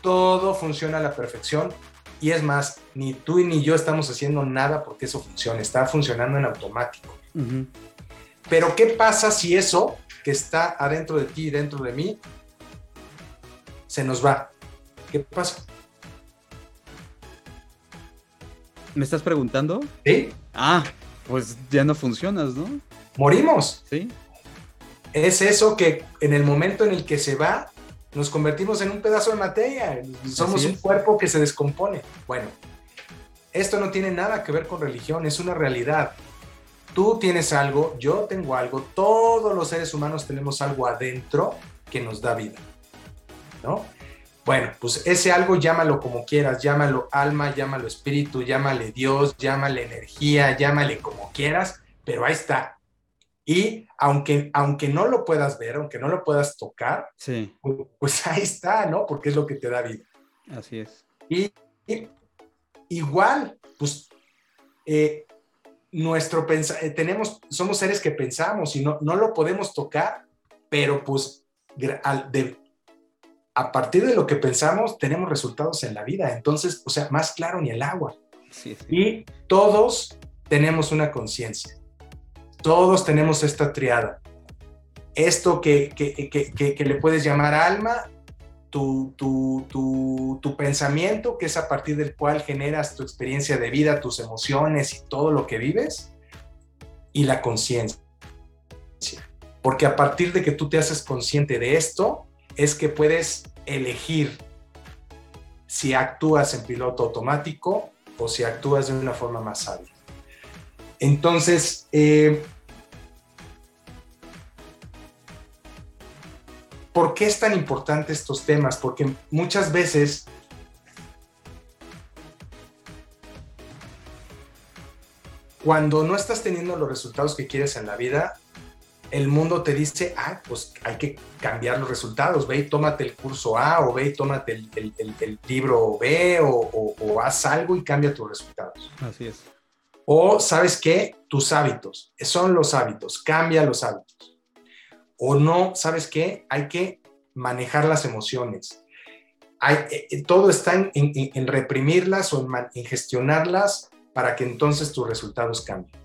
todo funciona a la perfección. Y es más, ni tú ni yo estamos haciendo nada porque eso funcione, está funcionando en automático. Pero ¿qué pasa si eso que está adentro de ti y dentro de mí se nos va? ¿Qué pasa? ¿Me estás preguntando? Sí. Ah, pues ya no funcionas, ¿no? Morimos. Sí. Es eso que en el momento en el que se va, nos convertimos en un pedazo de materia. Somos un cuerpo que se descompone. Bueno, esto no tiene nada que ver con religión, es una realidad. Tú tienes algo, yo tengo algo, todos los seres humanos tenemos algo adentro que nos da vida. ¿No? Bueno, pues ese algo llámalo como quieras, llámalo alma, llámalo espíritu, llámale Dios, llámale energía, llámale como quieras, pero ahí está. Y aunque, aunque no lo puedas ver, aunque no lo puedas tocar, sí. pues, ahí está, ¿no? Porque es lo que te da vida. Así es. Y, igual, pues eh, nuestro eh, tenemos, somos seres que pensamos y no, no lo podemos tocar, pero pues de, a partir de lo que pensamos, tenemos resultados en la vida. Entonces, o sea, más claro ni el agua. Y todos tenemos una conciencia. Todos tenemos esta triada. Esto que, que, le puedes llamar alma, tu, tu, tu, tu, pensamiento, que es a partir del cual generas tu experiencia de vida, tus emociones y todo lo que vives, y la conciencia. Porque a partir de que tú te haces consciente de esto, es que puedes elegir si actúas en piloto automático o si actúas de una forma más sabia. Entonces, eh, ¿Por qué es tan importante estos temas? Porque muchas veces cuando no estás teniendo los resultados que quieres en la vida, el mundo te dice, ah, pues hay que cambiar los resultados, ve y tómate el curso A o ve y tómate el, libro B o, haz algo y cambia tus resultados. Así es. O, ¿sabes qué? Tus hábitos, son los hábitos, cambia los hábitos. O no, ¿sabes qué? Hay que manejar las emociones. Hay, eh, eh, todo está en, reprimirlas o en gestionarlas para que entonces tus resultados cambien.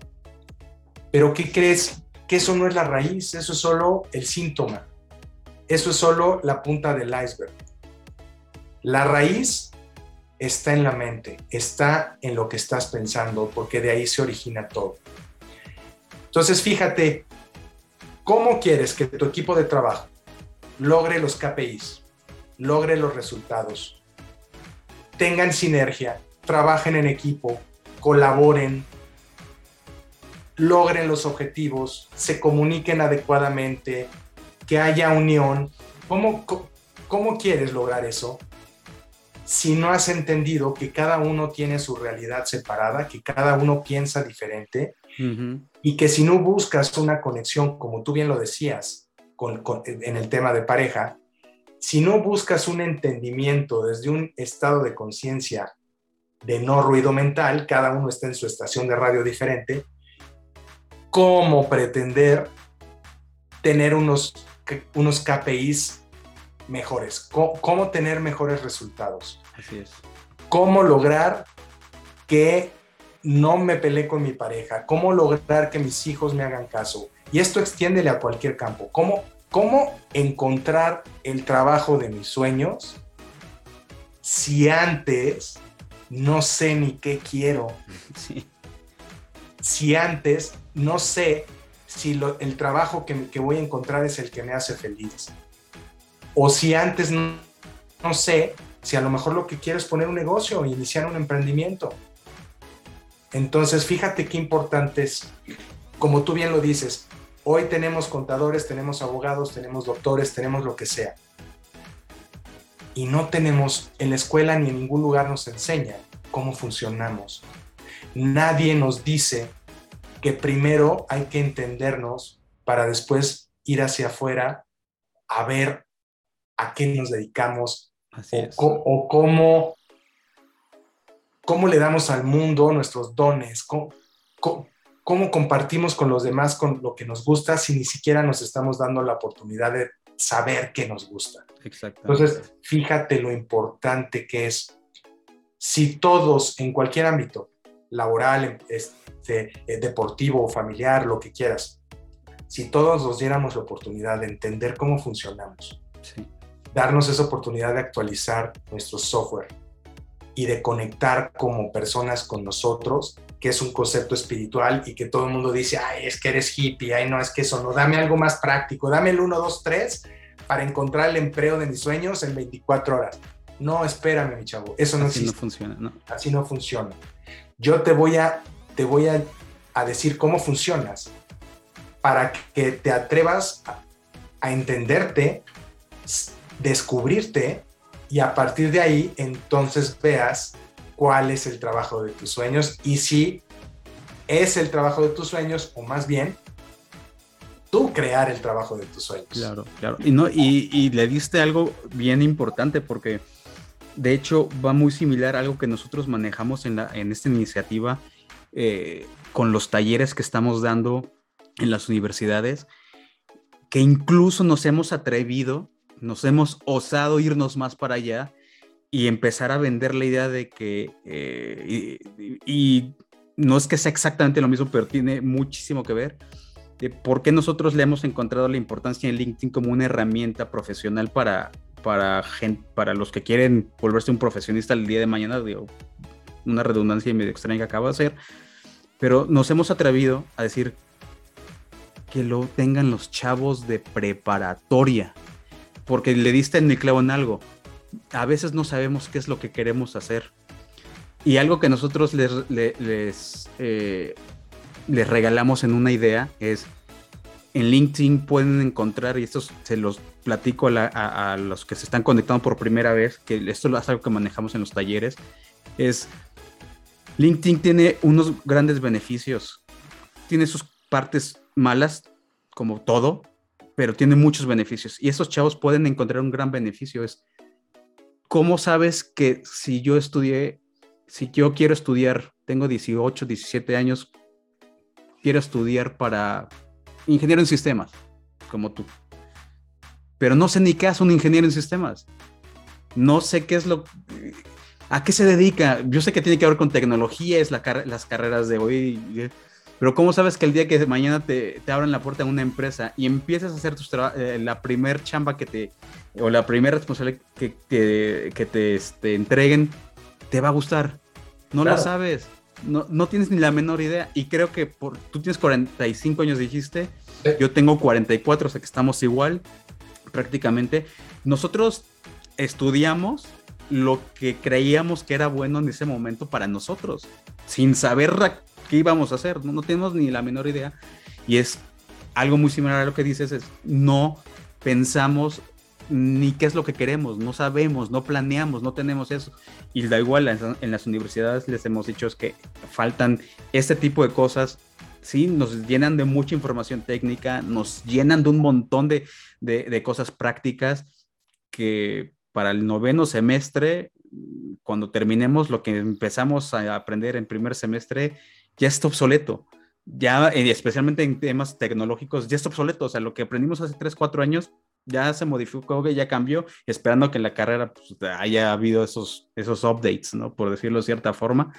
Pero ¿qué crees? Que eso no es la raíz, eso es solo el síntoma, eso es solo la punta del iceberg. La raíz está en la mente, está en lo que estás pensando, porque de ahí se origina todo. Entonces, fíjate, ¿cómo quieres que tu equipo de trabajo logre los KPIs, logre los resultados, tengan sinergia, trabajen en equipo, colaboren, logren los objetivos, se comuniquen adecuadamente, que haya unión. ¿Cómo, cómo quieres lograr eso? Si no has entendido que cada uno tiene su realidad separada, que cada uno piensa diferente y que si no buscas una conexión, como tú bien lo decías, en el tema de pareja, si no buscas un entendimiento desde un estado de conciencia de no ruido mental, cada uno está en su estación de radio diferente, ¿cómo pretender tener unos, unos KPIs mejores? ¿Cómo, tener mejores resultados? Así es. ¿Cómo lograr que no me peleé con mi pareja? ¿Cómo lograr que mis hijos me hagan caso? Y esto extiéndele a cualquier campo. ¿Cómo, cómo encontrar el trabajo de mis sueños si antes no sé ni qué quiero. Si antes no sé si el trabajo que, voy a encontrar es el que me hace feliz. O si antes no, sé si a lo mejor lo que quiero es poner un negocio o iniciar un emprendimiento. Entonces, fíjate qué importante es, como tú bien lo dices, hoy tenemos contadores, tenemos abogados, tenemos doctores, tenemos lo que sea y no tenemos en la escuela ni en ningún lugar nos enseña cómo funcionamos. Nadie nos dice que primero hay que entendernos para después ir hacia afuera a ver a qué nos dedicamos o, cómo, cómo le damos al mundo nuestros dones, cómo, cómo compartimos con los demás con lo que nos gusta si ni siquiera nos estamos dando la oportunidad de saber qué nos gusta. Entonces, fíjate lo importante que es. Si todos en cualquier ámbito, laboral, este, eh, deportivo, familiar, lo que quieras, si todos nos diéramos la oportunidad de entender cómo funcionamos, darnos esa oportunidad de actualizar nuestro software y de conectar como personas con nosotros, que es un concepto espiritual y que todo el mundo dice, ay, es que eres hippie, ay, no, es que eso no, dame algo más práctico, dame el 1, 2, 3 para encontrar el empleo de mis sueños en 24 horas. No, espérame, mi chavo, eso no Así existe. no funciona, ¿no? Así no funciona. Yo te voy a, te voy a, decir cómo funcionas para que te atrevas a entenderte, descubrirte y a partir de ahí entonces veas cuál es el trabajo de tus sueños y si es el trabajo de tus sueños o más bien tú crear el trabajo de tus sueños. Claro, claro. Y, no, y, le diste algo bien importante porque de hecho va muy similar a algo que nosotros manejamos en, esta iniciativa eh, con los talleres que estamos dando en las universidades, que incluso nos hemos atrevido, nos hemos osado irnos más para allá y empezar a vender la idea de que, eh, y no es que sea exactamente lo mismo, pero tiene muchísimo que ver de por qué nosotros le hemos encontrado la importancia en LinkedIn como una herramienta profesional para, para, para los que quieren volverse un profesionista el día de mañana, digo, una redundancia medio extraña que acabo de hacer, pero nos hemos atrevido a decir que lo tengan los chavos de preparatoria, porque le diste en mi clavo en algo. A veces no sabemos qué es lo que queremos hacer. Y algo que nosotros les, les eh, les regalamos en una idea es en LinkedIn pueden encontrar, y esto se los platico a, los que se están conectando por primera vez, que esto es algo que manejamos en los talleres, es LinkedIn tiene unos grandes beneficios. Tiene sus partes malas, como todo, pero tiene muchos beneficios. Y esos chavos pueden encontrar un gran beneficio. Es, ¿cómo sabes que si yo estudié, si yo quiero estudiar, tengo 18, 17 años, quiero estudiar para ingeniero en sistemas, como tú. Pero no sé ni qué hace un ingeniero en sistemas. No sé qué es lo... ¿A qué se dedica? Yo sé que tiene que ver con tecnología, es la las carreras de hoy, pero ¿cómo sabes que el día que mañana te, te abran la puerta a una empresa y empiezas a hacer tus eh, la primer chamba que te, o la primera responsabilidad que, que, te este, entreguen, te va a gustar? No lo sabes no, no, tienes ni la menor idea. Y creo que por, tú tienes 45 años, dijiste. Yo tengo 44, o sea que estamos igual prácticamente. Nosotros estudiamos lo que creíamos que era bueno en ese momento para nosotros, sin saber qué íbamos a hacer. No, no tenemos ni la menor idea. Y es algo muy similar a lo que dices, es no pensamos ni qué es lo que queremos, no sabemos, no planeamos, no tenemos eso. Y da igual, en, las universidades les hemos dicho que faltan este tipo de cosas, ¿sí? Nos llenan de mucha información técnica, nos llenan de un montón de, de cosas prácticas que para el noveno semestre, cuando terminemos lo que empezamos a aprender en primer semestre, ya está obsoleto ya, eh, especialmente en temas tecnológicos, ya está obsoleto. O sea, lo que aprendimos hace 3, 4 años ya se modificó, ya cambió, esperando que en la carrera pues, haya habido esos, esos updates, ¿no? Por decirlo de cierta forma,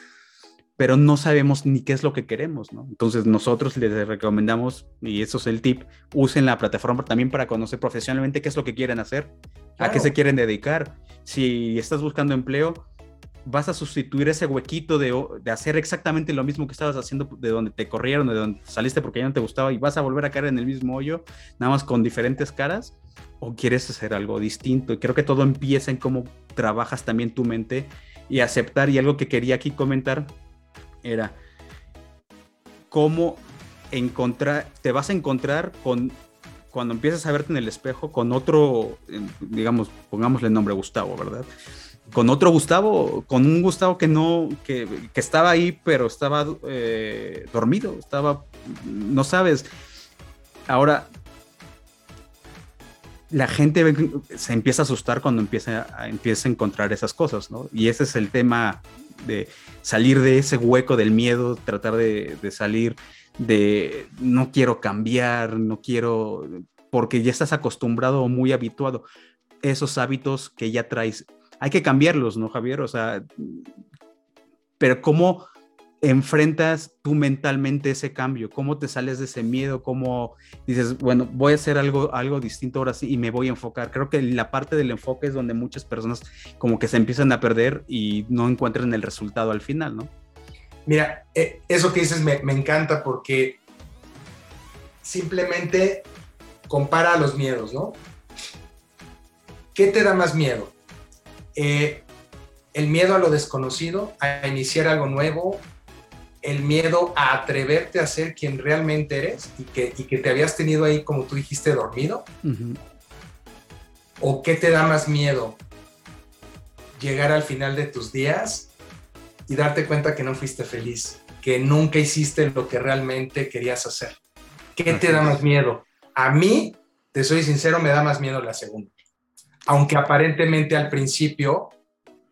pero no sabemos ni qué es lo que queremos, ¿no? Entonces nosotros les recomendamos, y eso es el tip, usen la plataforma también para conocer profesionalmente qué es lo que quieren hacer, a qué se quieren dedicar. Si estás buscando empleo, vas a sustituir ese huequito de, de, hacer exactamente lo mismo que estabas haciendo de donde te corrieron, de donde saliste porque ya no te gustaba y vas a volver a caer en el mismo hoyo, nada más con diferentes caras, o quieres hacer algo distinto. Y creo que todo empieza en cómo trabajas también tu mente y aceptar. Y algo que quería aquí comentar era cómo encontrar, te vas a encontrar con cuando empiezas a verte en el espejo con otro, digamos, pongámosle el nombre Gustavo, ¿verdad? Con otro Gustavo, con un Gustavo que no, que, estaba ahí, pero estaba eh, dormido, estaba, no sabes. Ahora, la gente se empieza a asustar cuando empieza a, empieza a encontrar esas cosas, ¿no? Y ese es el tema de salir de ese hueco del miedo, tratar de, de salir de no quiero cambiar, no quiero, porque ya estás acostumbrado o muy habituado. Esos hábitos que ya traes hay que cambiarlos, ¿no, Javier? O sea, pero ¿cómo enfrentas tú mentalmente ese cambio? ¿Cómo te sales de ese miedo? ¿Cómo dices, bueno, voy a hacer algo, algo distinto ahora sí y me voy a enfocar? Creo que la parte del enfoque es donde muchas personas como que se empiezan a perder y no encuentran el resultado al final, ¿no? Mira, eh, eso que dices me, me encanta porque simplemente compara los miedos, ¿no? ¿Qué te da más miedo? Eh, el miedo a lo desconocido, a iniciar algo nuevo, el miedo a atreverte a ser quien realmente eres y que, que te habías tenido ahí, como tú dijiste, dormido? ¿O qué te da más miedo? Llegar al final de tus días y darte cuenta que no fuiste feliz, que nunca hiciste lo que realmente querías hacer. ¿Qué te da más miedo? A mí, te soy sincero, me da más miedo la segunda aunque aparentemente al principio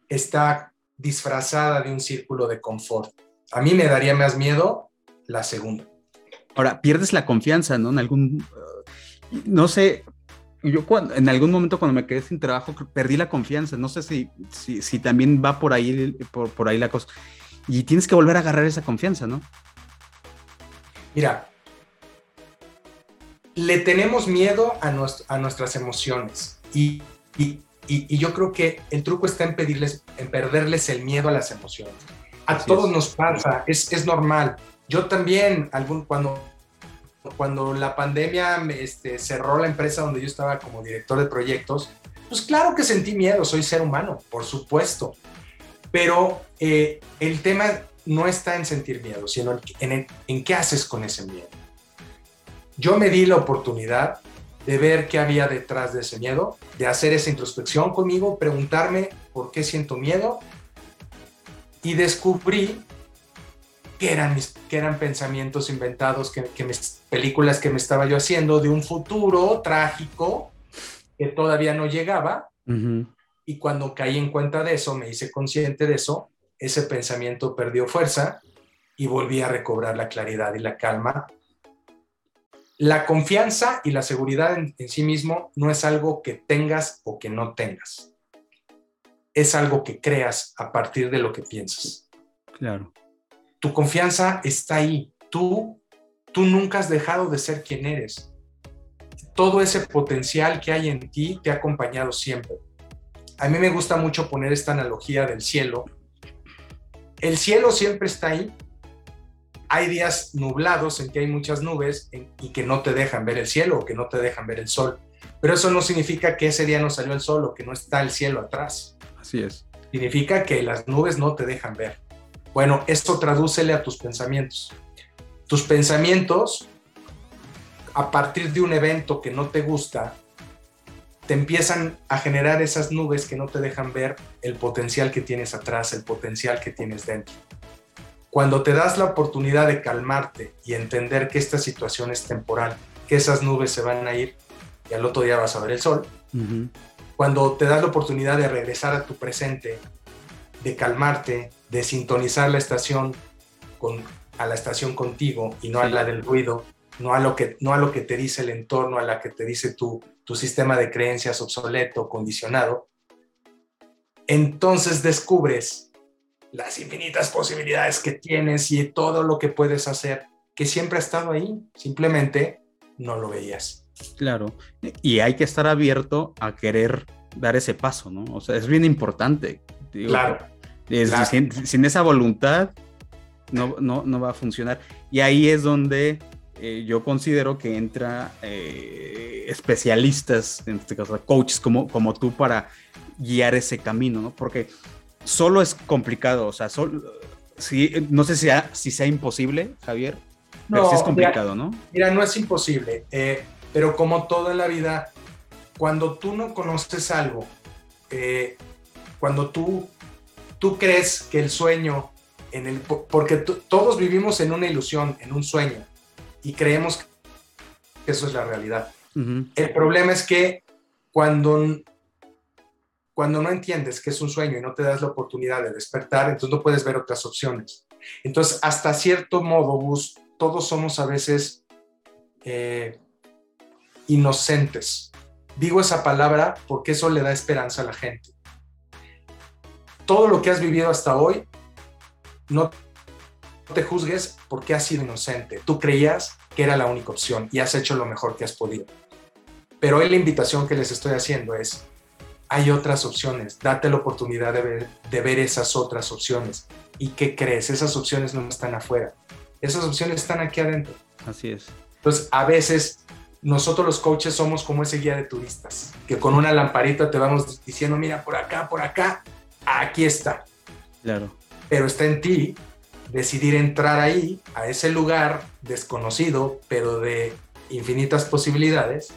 está disfrazada de un círculo de confort. A mí me daría más miedo la segunda. Ahora, pierdes la confianza, ¿no? En algún, uh, no sé, yo cuando, en algún momento cuando me quedé sin trabajo perdí la confianza, no sé si, si, también va por ahí, por, por ahí la cosa. Y tienes que volver a agarrar esa confianza, ¿no? Mira, le tenemos miedo a, a nuestras emociones y y, yo creo que el truco está en, pedirles, en perderles el miedo a las emociones. A todos nos pasa, es, es, normal. Yo también, algún, cuando, cuando la pandemia este, cerró la empresa donde yo estaba como director de proyectos, pues claro que sentí miedo, soy ser humano, por supuesto. Pero eh, el tema no está en sentir miedo, sino en, en, en qué haces con ese miedo. yo me di la oportunidad de ver qué había detrás de ese miedo, de hacer esa introspección conmigo, preguntarme por qué siento miedo y descubrí que eran, mis, que eran pensamientos inventados, que, que mis películas que me estaba yo haciendo de un futuro trágico que todavía no llegaba. Y cuando caí en cuenta de eso, me hice consciente de eso, ese pensamiento perdió fuerza y volví a recobrar la claridad y la calma la confianza y la seguridad en, sí mismo no es algo que tengas o que no tengas. Es algo que creas a partir de lo que piensas. Claro. Tu confianza está ahí. Tú, tú nunca has dejado de ser quien eres. Todo ese potencial que hay en ti te ha acompañado siempre. A mí me gusta mucho poner esta analogía del cielo. El cielo siempre está ahí, hay días nublados en que hay muchas nubes y que no te dejan ver el cielo o que no te dejan ver el sol. Pero eso no significa que ese día no salió el sol o que no está el cielo atrás. Así es. Significa que las nubes no te dejan ver. Bueno, esto tradúcele a tus pensamientos. Tus pensamientos, a partir de un evento que no te gusta, te empiezan a generar esas nubes que no te dejan ver el potencial que tienes atrás, el potencial que tienes dentro. Cuando te das la oportunidad de calmarte y entender que esta situación es temporal, que esas nubes se van a ir y al otro día vas a ver el sol, cuando te das la oportunidad de regresar a tu presente, de calmarte, de sintonizar la estación con, a la estación contigo y no a la del ruido, no a, lo que, no a lo que te dice el entorno, a la que te dice tu, tu sistema de creencias obsoleto, condicionado, entonces descubres las infinitas posibilidades que tienes y todo lo que puedes hacer, que siempre ha estado ahí, simplemente no lo veías. Claro, y hay que estar abierto a querer dar ese paso, ¿no? O sea, es bien importante. claro. Sin, esa voluntad no, no, no, va a funcionar. Y ahí es donde eh, yo considero que entra eh, especialistas, en este caso coaches como, como tú, para guiar ese camino, ¿no? Porque solo es complicado, o sea, no sé si sea, si sea imposible, Javier, pero sí es complicado, ¿no? Mira, no es imposible, eh, pero como todo en la vida, cuando tú no conoces algo, eh, cuando tú, tú crees que el sueño, en el, porque todos vivimos en una ilusión, en un sueño, y creemos que eso es la realidad. El problema es que cuando cuando no entiendes que es un sueño y no te das la oportunidad de despertar, entonces no puedes ver otras opciones. Entonces, hasta cierto modo, Gus, todos somos a veces eh, inocentes. Digo esa palabra porque eso le da esperanza a la gente. Todo lo que has vivido hasta hoy, no te juzgues porque has sido inocente. Tú creías que era la única opción y has hecho lo mejor que has podido. Pero hoy la invitación que les estoy haciendo es, hay otras opciones, date la oportunidad de ver, de ver esas otras opciones. ¿Y qué crees? Esas opciones no están afuera, esas opciones están aquí adentro. Así es. Entonces, a veces nosotros los coaches somos como ese guía de turistas, que con una lamparita te vamos diciendo, mira, por acá, por acá, aquí está. Claro. Pero está en ti decidir entrar ahí, a ese lugar desconocido, pero de infinitas posibilidades,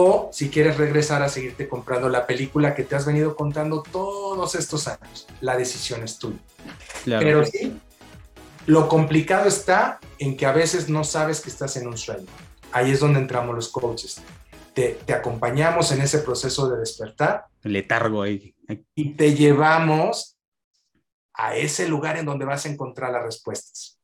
o si quieres regresar a seguirte comprando la película que te has venido contando todos estos años. La decisión es tuya. Pero sí, lo complicado está en que a veces no sabes que estás en un sueño. Ahí es donde entramos los coaches. Te, te acompañamos en ese proceso de despertar. Letargo ahí. Y te llevamos a ese lugar en donde vas a encontrar las respuestas.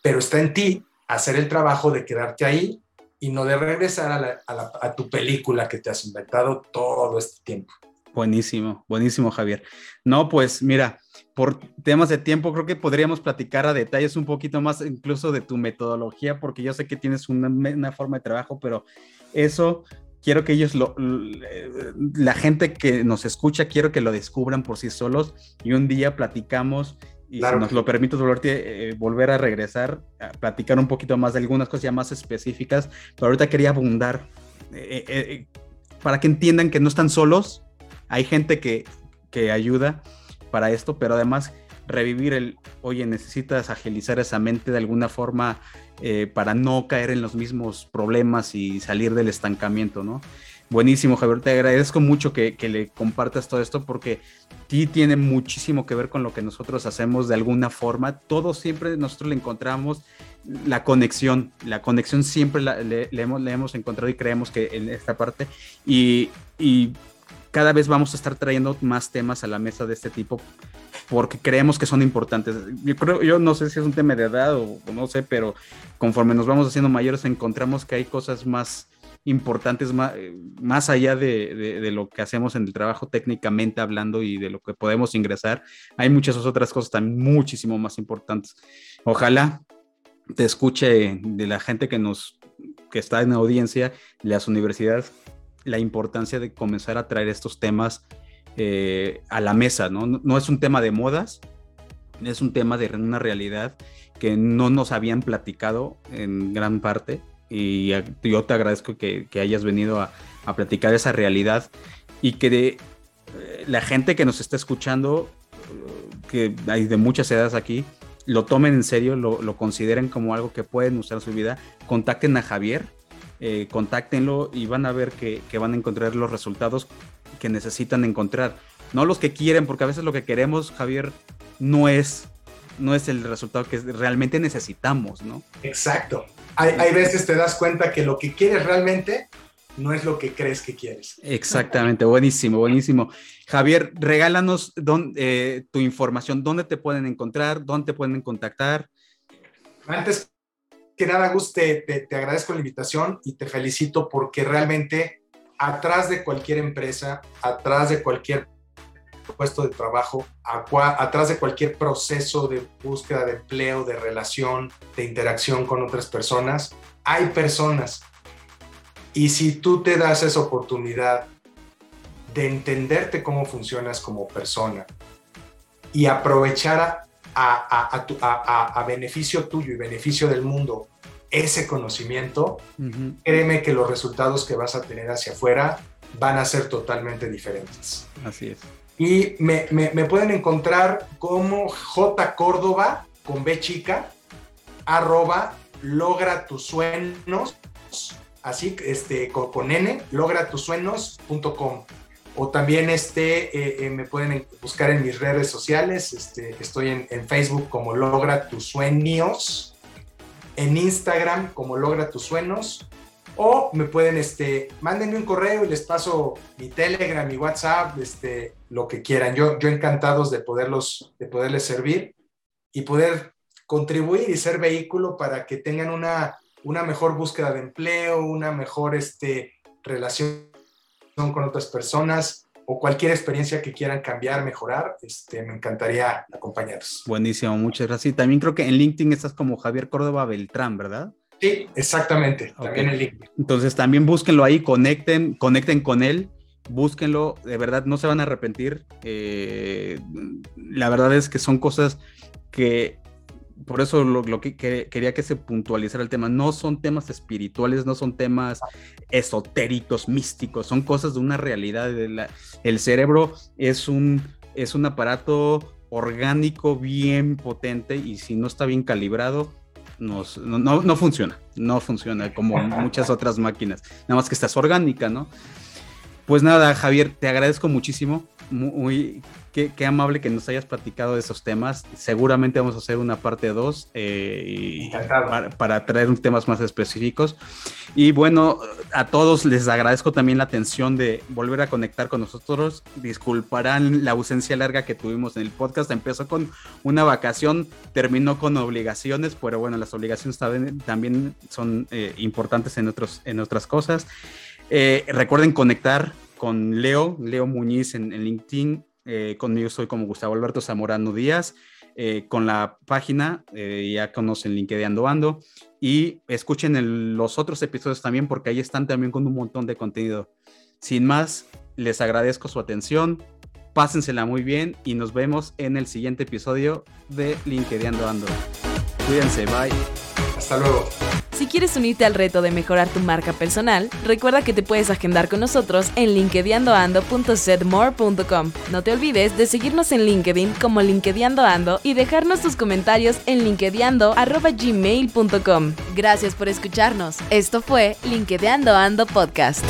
Pero está en ti hacer el trabajo de quedarte ahí y no de regresar a, tu película que te has inventado todo este tiempo. Buenísimo, buenísimo, Javier. No, pues mira, por temas de tiempo, creo que podríamos platicar a detalles un poquito más incluso de tu metodología, porque yo sé que tienes una, una forma de trabajo, pero eso quiero que ellos, lo, la gente que nos escucha, quiero que lo descubran por sí solos y un día platicamos y si nos lo permite eh, volver a regresar, a platicar un poquito más de algunas cosas ya más específicas, pero ahorita quería abundar eh, eh, para que entiendan que no están solos, hay gente que, que ayuda para esto, pero además revivir el, oye, necesitas agilizar esa mente de alguna forma eh, para no caer en los mismos problemas y salir del estancamiento, ¿no? Buenísimo, Javier. Te agradezco mucho que, le compartas todo esto porque sí tiene muchísimo que ver con lo que nosotros hacemos de alguna forma. Todo siempre nosotros le encontramos la conexión. La conexión siempre le, hemos, le, hemos, encontrado y creemos que en esta parte. Y, y cada vez vamos a estar trayendo más temas a la mesa de este tipo porque creemos que son importantes. Yo creo, yo no sé si es un tema de edad o, o no sé, pero conforme nos vamos haciendo mayores encontramos que hay cosas más importantes más, más allá de, lo que hacemos en el trabajo técnicamente hablando y de lo que podemos ingresar. Hay muchas otras cosas también muchísimo más importantes. Ojalá te escuche de la gente que nos que está en la audiencia, las universidades, la importancia de comenzar a traer estos temas eh, a la mesa, ¿no? ¿no? es un tema de modas, es un tema de una realidad que no nos habían platicado en gran parte y yo te agradezco que, hayas venido a, platicar esa realidad y que de, eh, la gente que nos está escuchando, que hay de muchas edades aquí, lo tomen en serio, lo, consideren como algo que pueden usar en su vida, contacten a Javier, eh, contáctenlo y van a ver que, que van a encontrar los resultados que necesitan encontrar. No los que quieren, porque a veces lo que queremos, Javier, no es no es el resultado que realmente necesitamos, ¿no? Exacto. Hay, veces te das cuenta que lo que quieres realmente no es lo que crees que quieres. Exactamente, buenísimo, buenísimo. Javier, regálanos eh, tu información, dónde te pueden encontrar, dónde te pueden contactar. Antes que nada, Gus, te, te, agradezco la invitación y te felicito porque realmente atrás de cualquier empresa, atrás de cualquier puesto de trabajo, atrás de cualquier proceso de búsqueda de empleo, de relación, de interacción con otras personas, hay personas. Y si tú te das esa oportunidad de entenderte cómo funcionas como persona y aprovechar a, beneficio tuyo y beneficio del mundo ese conocimiento, créeme que los resultados que vas a tener hacia afuera van a ser totalmente diferentes. Así es. Y me, pueden encontrar como J Córdoba con B chica, arroba logra tus sueños, así este, con, N, logra tus sueños.com. O también este, eh, eh, me pueden buscar en mis redes sociales. Este, estoy en, en, Facebook como Logra tus sueños, en Instagram como Logra tus sueños o me pueden, este, mándenme un correo y les paso mi Telegram, mi WhatsApp, este, lo que quieran. Yo, yo encantados de poderlos, de poderles servir y poder contribuir y ser vehículo para que tengan una, una mejor búsqueda de empleo, una mejor este, relación con otras personas o cualquier experiencia que quieran cambiar, mejorar, este, me encantaría acompañarlos. Buenísimo, muchas gracias. Y también creo que en LinkedIn estás como Javier Córdoba Beltrán, ¿verdad? Sí, exactamente. También el link. Entonces también búsquenlo ahí, conecten, conecten con él, búsquenlo, de verdad no se van a arrepentir. Eh, la verdad es que son cosas que, por eso lo, que, quería que se puntualizara el tema, no son temas espirituales, no son temas esotéricos, místicos, son cosas de una realidad. el cerebro es un, es un aparato orgánico bien potente y si no está bien calibrado, no, no, funciona, no funciona como muchas otras máquinas, nada más que estás orgánica, ¿no? Pues nada, Javier, te agradezco muchísimo, muy, qué, amable que nos hayas platicado de esos temas. Seguramente vamos a hacer una parte 2 eh, para, para, traer temas más específicos. Y bueno, a todos les agradezco también la atención de volver a conectar con nosotros. Disculparán la ausencia larga que tuvimos en el podcast. Empezó con una vacación, terminó con obligaciones, pero bueno, las obligaciones también, son eh, importantes en, otros, en otras cosas. Eh, recuerden conectar con Leo, Leo Muñiz en, LinkedIn. Eh, conmigo soy como Gustavo Alberto Zamorano Díaz. Eh, con la página, ya conocen LinkedIn Ando. Y escuchen los otros episodios también, porque ahí están también con un montón de contenido. Sin más, les agradezco su atención. Pásensela muy bien y nos vemos en el siguiente episodio de LinkedIn Ando Ando. Cuídense, bye. Hasta luego. Si quieres unirte al reto de mejorar tu marca personal, recuerda que te puedes agendar con nosotros en linkedinando.setmore.com. No te olvides de seguirnos en LinkedIn como LinkedInando y dejarnos tus comentarios en linkedinando.gmail.com. Gracias por escucharnos. Esto fue LinkedInando Ando Podcast.